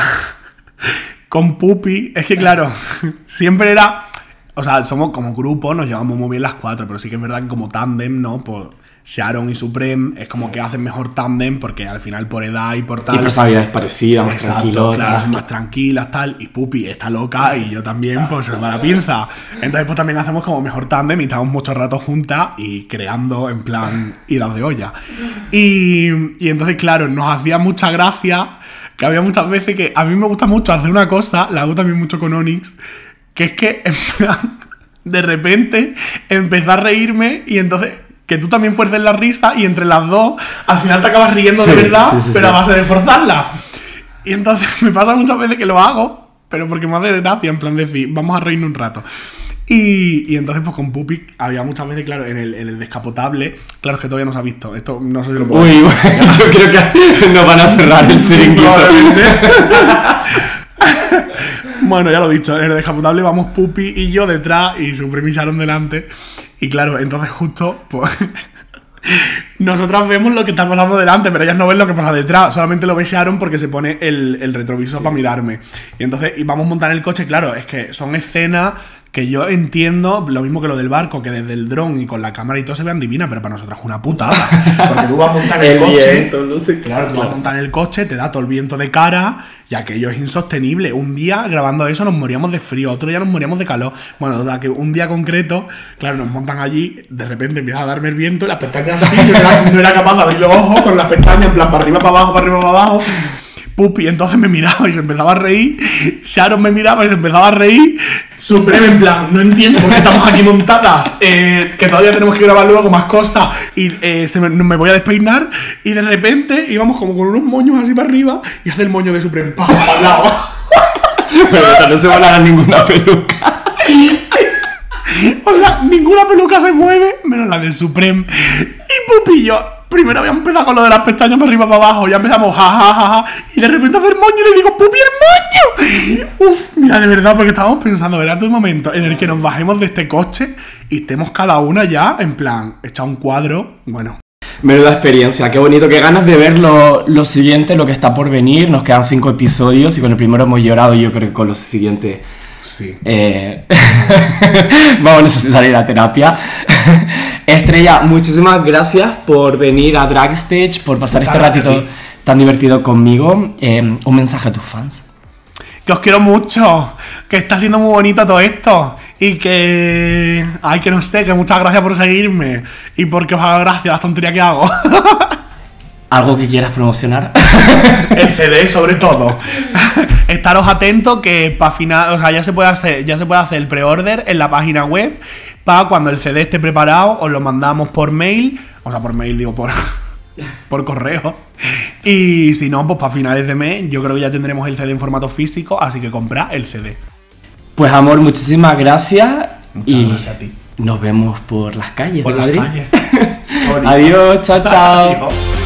[laughs] con Pupi. Es que, claro, [laughs] siempre era. O sea, somos como grupo, nos llevamos muy bien las cuatro, pero sí que es verdad que como tándem, ¿no? Pues Sharon y Supreme es como que hacen mejor tándem porque al final por edad y por tal. Y personalidades parecidas, más Exacto, tranquilos. claro, son más tranquilas, tal. Y Pupi está loca y yo también, pues se me va la pinza. Entonces, pues también hacemos como mejor tándem y estamos mucho rato juntas y creando en plan idas de olla. Y, y entonces, claro, nos hacía mucha gracia que había muchas veces que a mí me gusta mucho hacer una cosa, la hago también mucho con Onyx, que es que, en plan, de repente empecé a reírme y entonces. Que tú también fuerces la risa y entre las dos al final te acabas riendo Sí, de verdad, sí, sí, pero a base de forzarla. Y entonces [laughs] me pasa muchas veces que lo hago, pero porque me hace gracia, en plan de decir, vamos a reírnos un rato. Y, y entonces, pues con Pupi había muchas veces, claro, en el, en el descapotable, claro, es que todavía no se ha visto. Esto no sé si lo puedo Uy, [laughs] yo creo que [laughs] nos van a cerrar el chiringuito. Bueno, ya lo he dicho, en el descapotable vamos Pupi y yo detrás y Supreme y Sharon delante. Y claro, entonces justo, pues, [laughs] Nosotras vemos lo que está pasando delante, pero ellas no ven lo que pasa detrás. Solamente lo ve Sharon porque se pone el, el retrovisor para mirarme. Y entonces y vamos a montar el coche. Claro, es que son escenas que yo entiendo, lo mismo que lo del barco, que desde el dron y con la cámara y todo se vean divinas, pero para nosotras es una putada. [laughs] Porque tú vas a montar el, El coche. viento, no sé qué. Claro, tú vas a montar el coche, te da todo el viento de cara y aquello es insostenible. Un día grabando eso nos moríamos de frío, otro día nos moríamos de calor. Bueno, que un día concreto, claro, nos montan allí, de repente empieza a darme el viento y las pestañas así, yo no era, no era capaz de abrir los ojos con las pestañas en plan para arriba, para abajo, para arriba, para abajo. Pupi, entonces me miraba y se empezaba a reír. Sharon me miraba y se empezaba a reír. Supreme, en plan, no entiendo por qué estamos aquí montadas. eh, que todavía tenemos que grabar luego más cosas. Y eh, se me, me voy a despeinar. Y de repente íbamos como con unos moños así para arriba. Y hace el moño de Supreme, pa, para al lado. Pero no se va a ninguna peluca. O sea, ninguna peluca se mueve, menos la del Supreme. Y Pupi y yo, primero habíamos empezado con lo de las pestañas para arriba para abajo, ya empezamos ja, ja, ja, ja, y de repente hace el moño y le digo, Pupi, el moño. Uf, mira, de verdad, porque estábamos pensando, verás tu momento en el que nos bajemos de este coche y estemos cada una ya, en plan, hecha un cuadro, bueno. Menuda experiencia, qué bonito, qué ganas de ver lo, lo siguiente, lo que está por venir. Nos quedan cinco episodios y con el primero hemos llorado, yo creo que con los siguientes Sí. eh, [laughs] vamos a necesitar ir a terapia. [laughs] Estrella, muchísimas gracias por venir a Drag Stage, por pasar Muchas este ratito ti. tan divertido conmigo. Eh, un mensaje a tus fans. Que os quiero mucho, que está siendo muy bonito todo esto. Y que. Ay, que no sé, que muchas gracias por seguirme. Y porque os haga gracia la tontería que hago. [laughs] ¿Algo que quieras promocionar? [laughs] El CD, sobre todo. [laughs] Estaros atentos que para final, o sea, ya se puede hacer, ya se puede hacer el pre-order en la página web. Para cuando el CD esté preparado, os lo mandamos por mail. O sea, por mail, digo, por, [laughs] por correo. Y si no, pues para finales de mes, yo creo que ya tendremos el CD en formato físico, así que comprad el CD. Pues amor, muchísimas gracias. Muchas y gracias a ti. nos vemos por las calles Por de las Madrid. calles. Adiós, chao, chao. Adiós.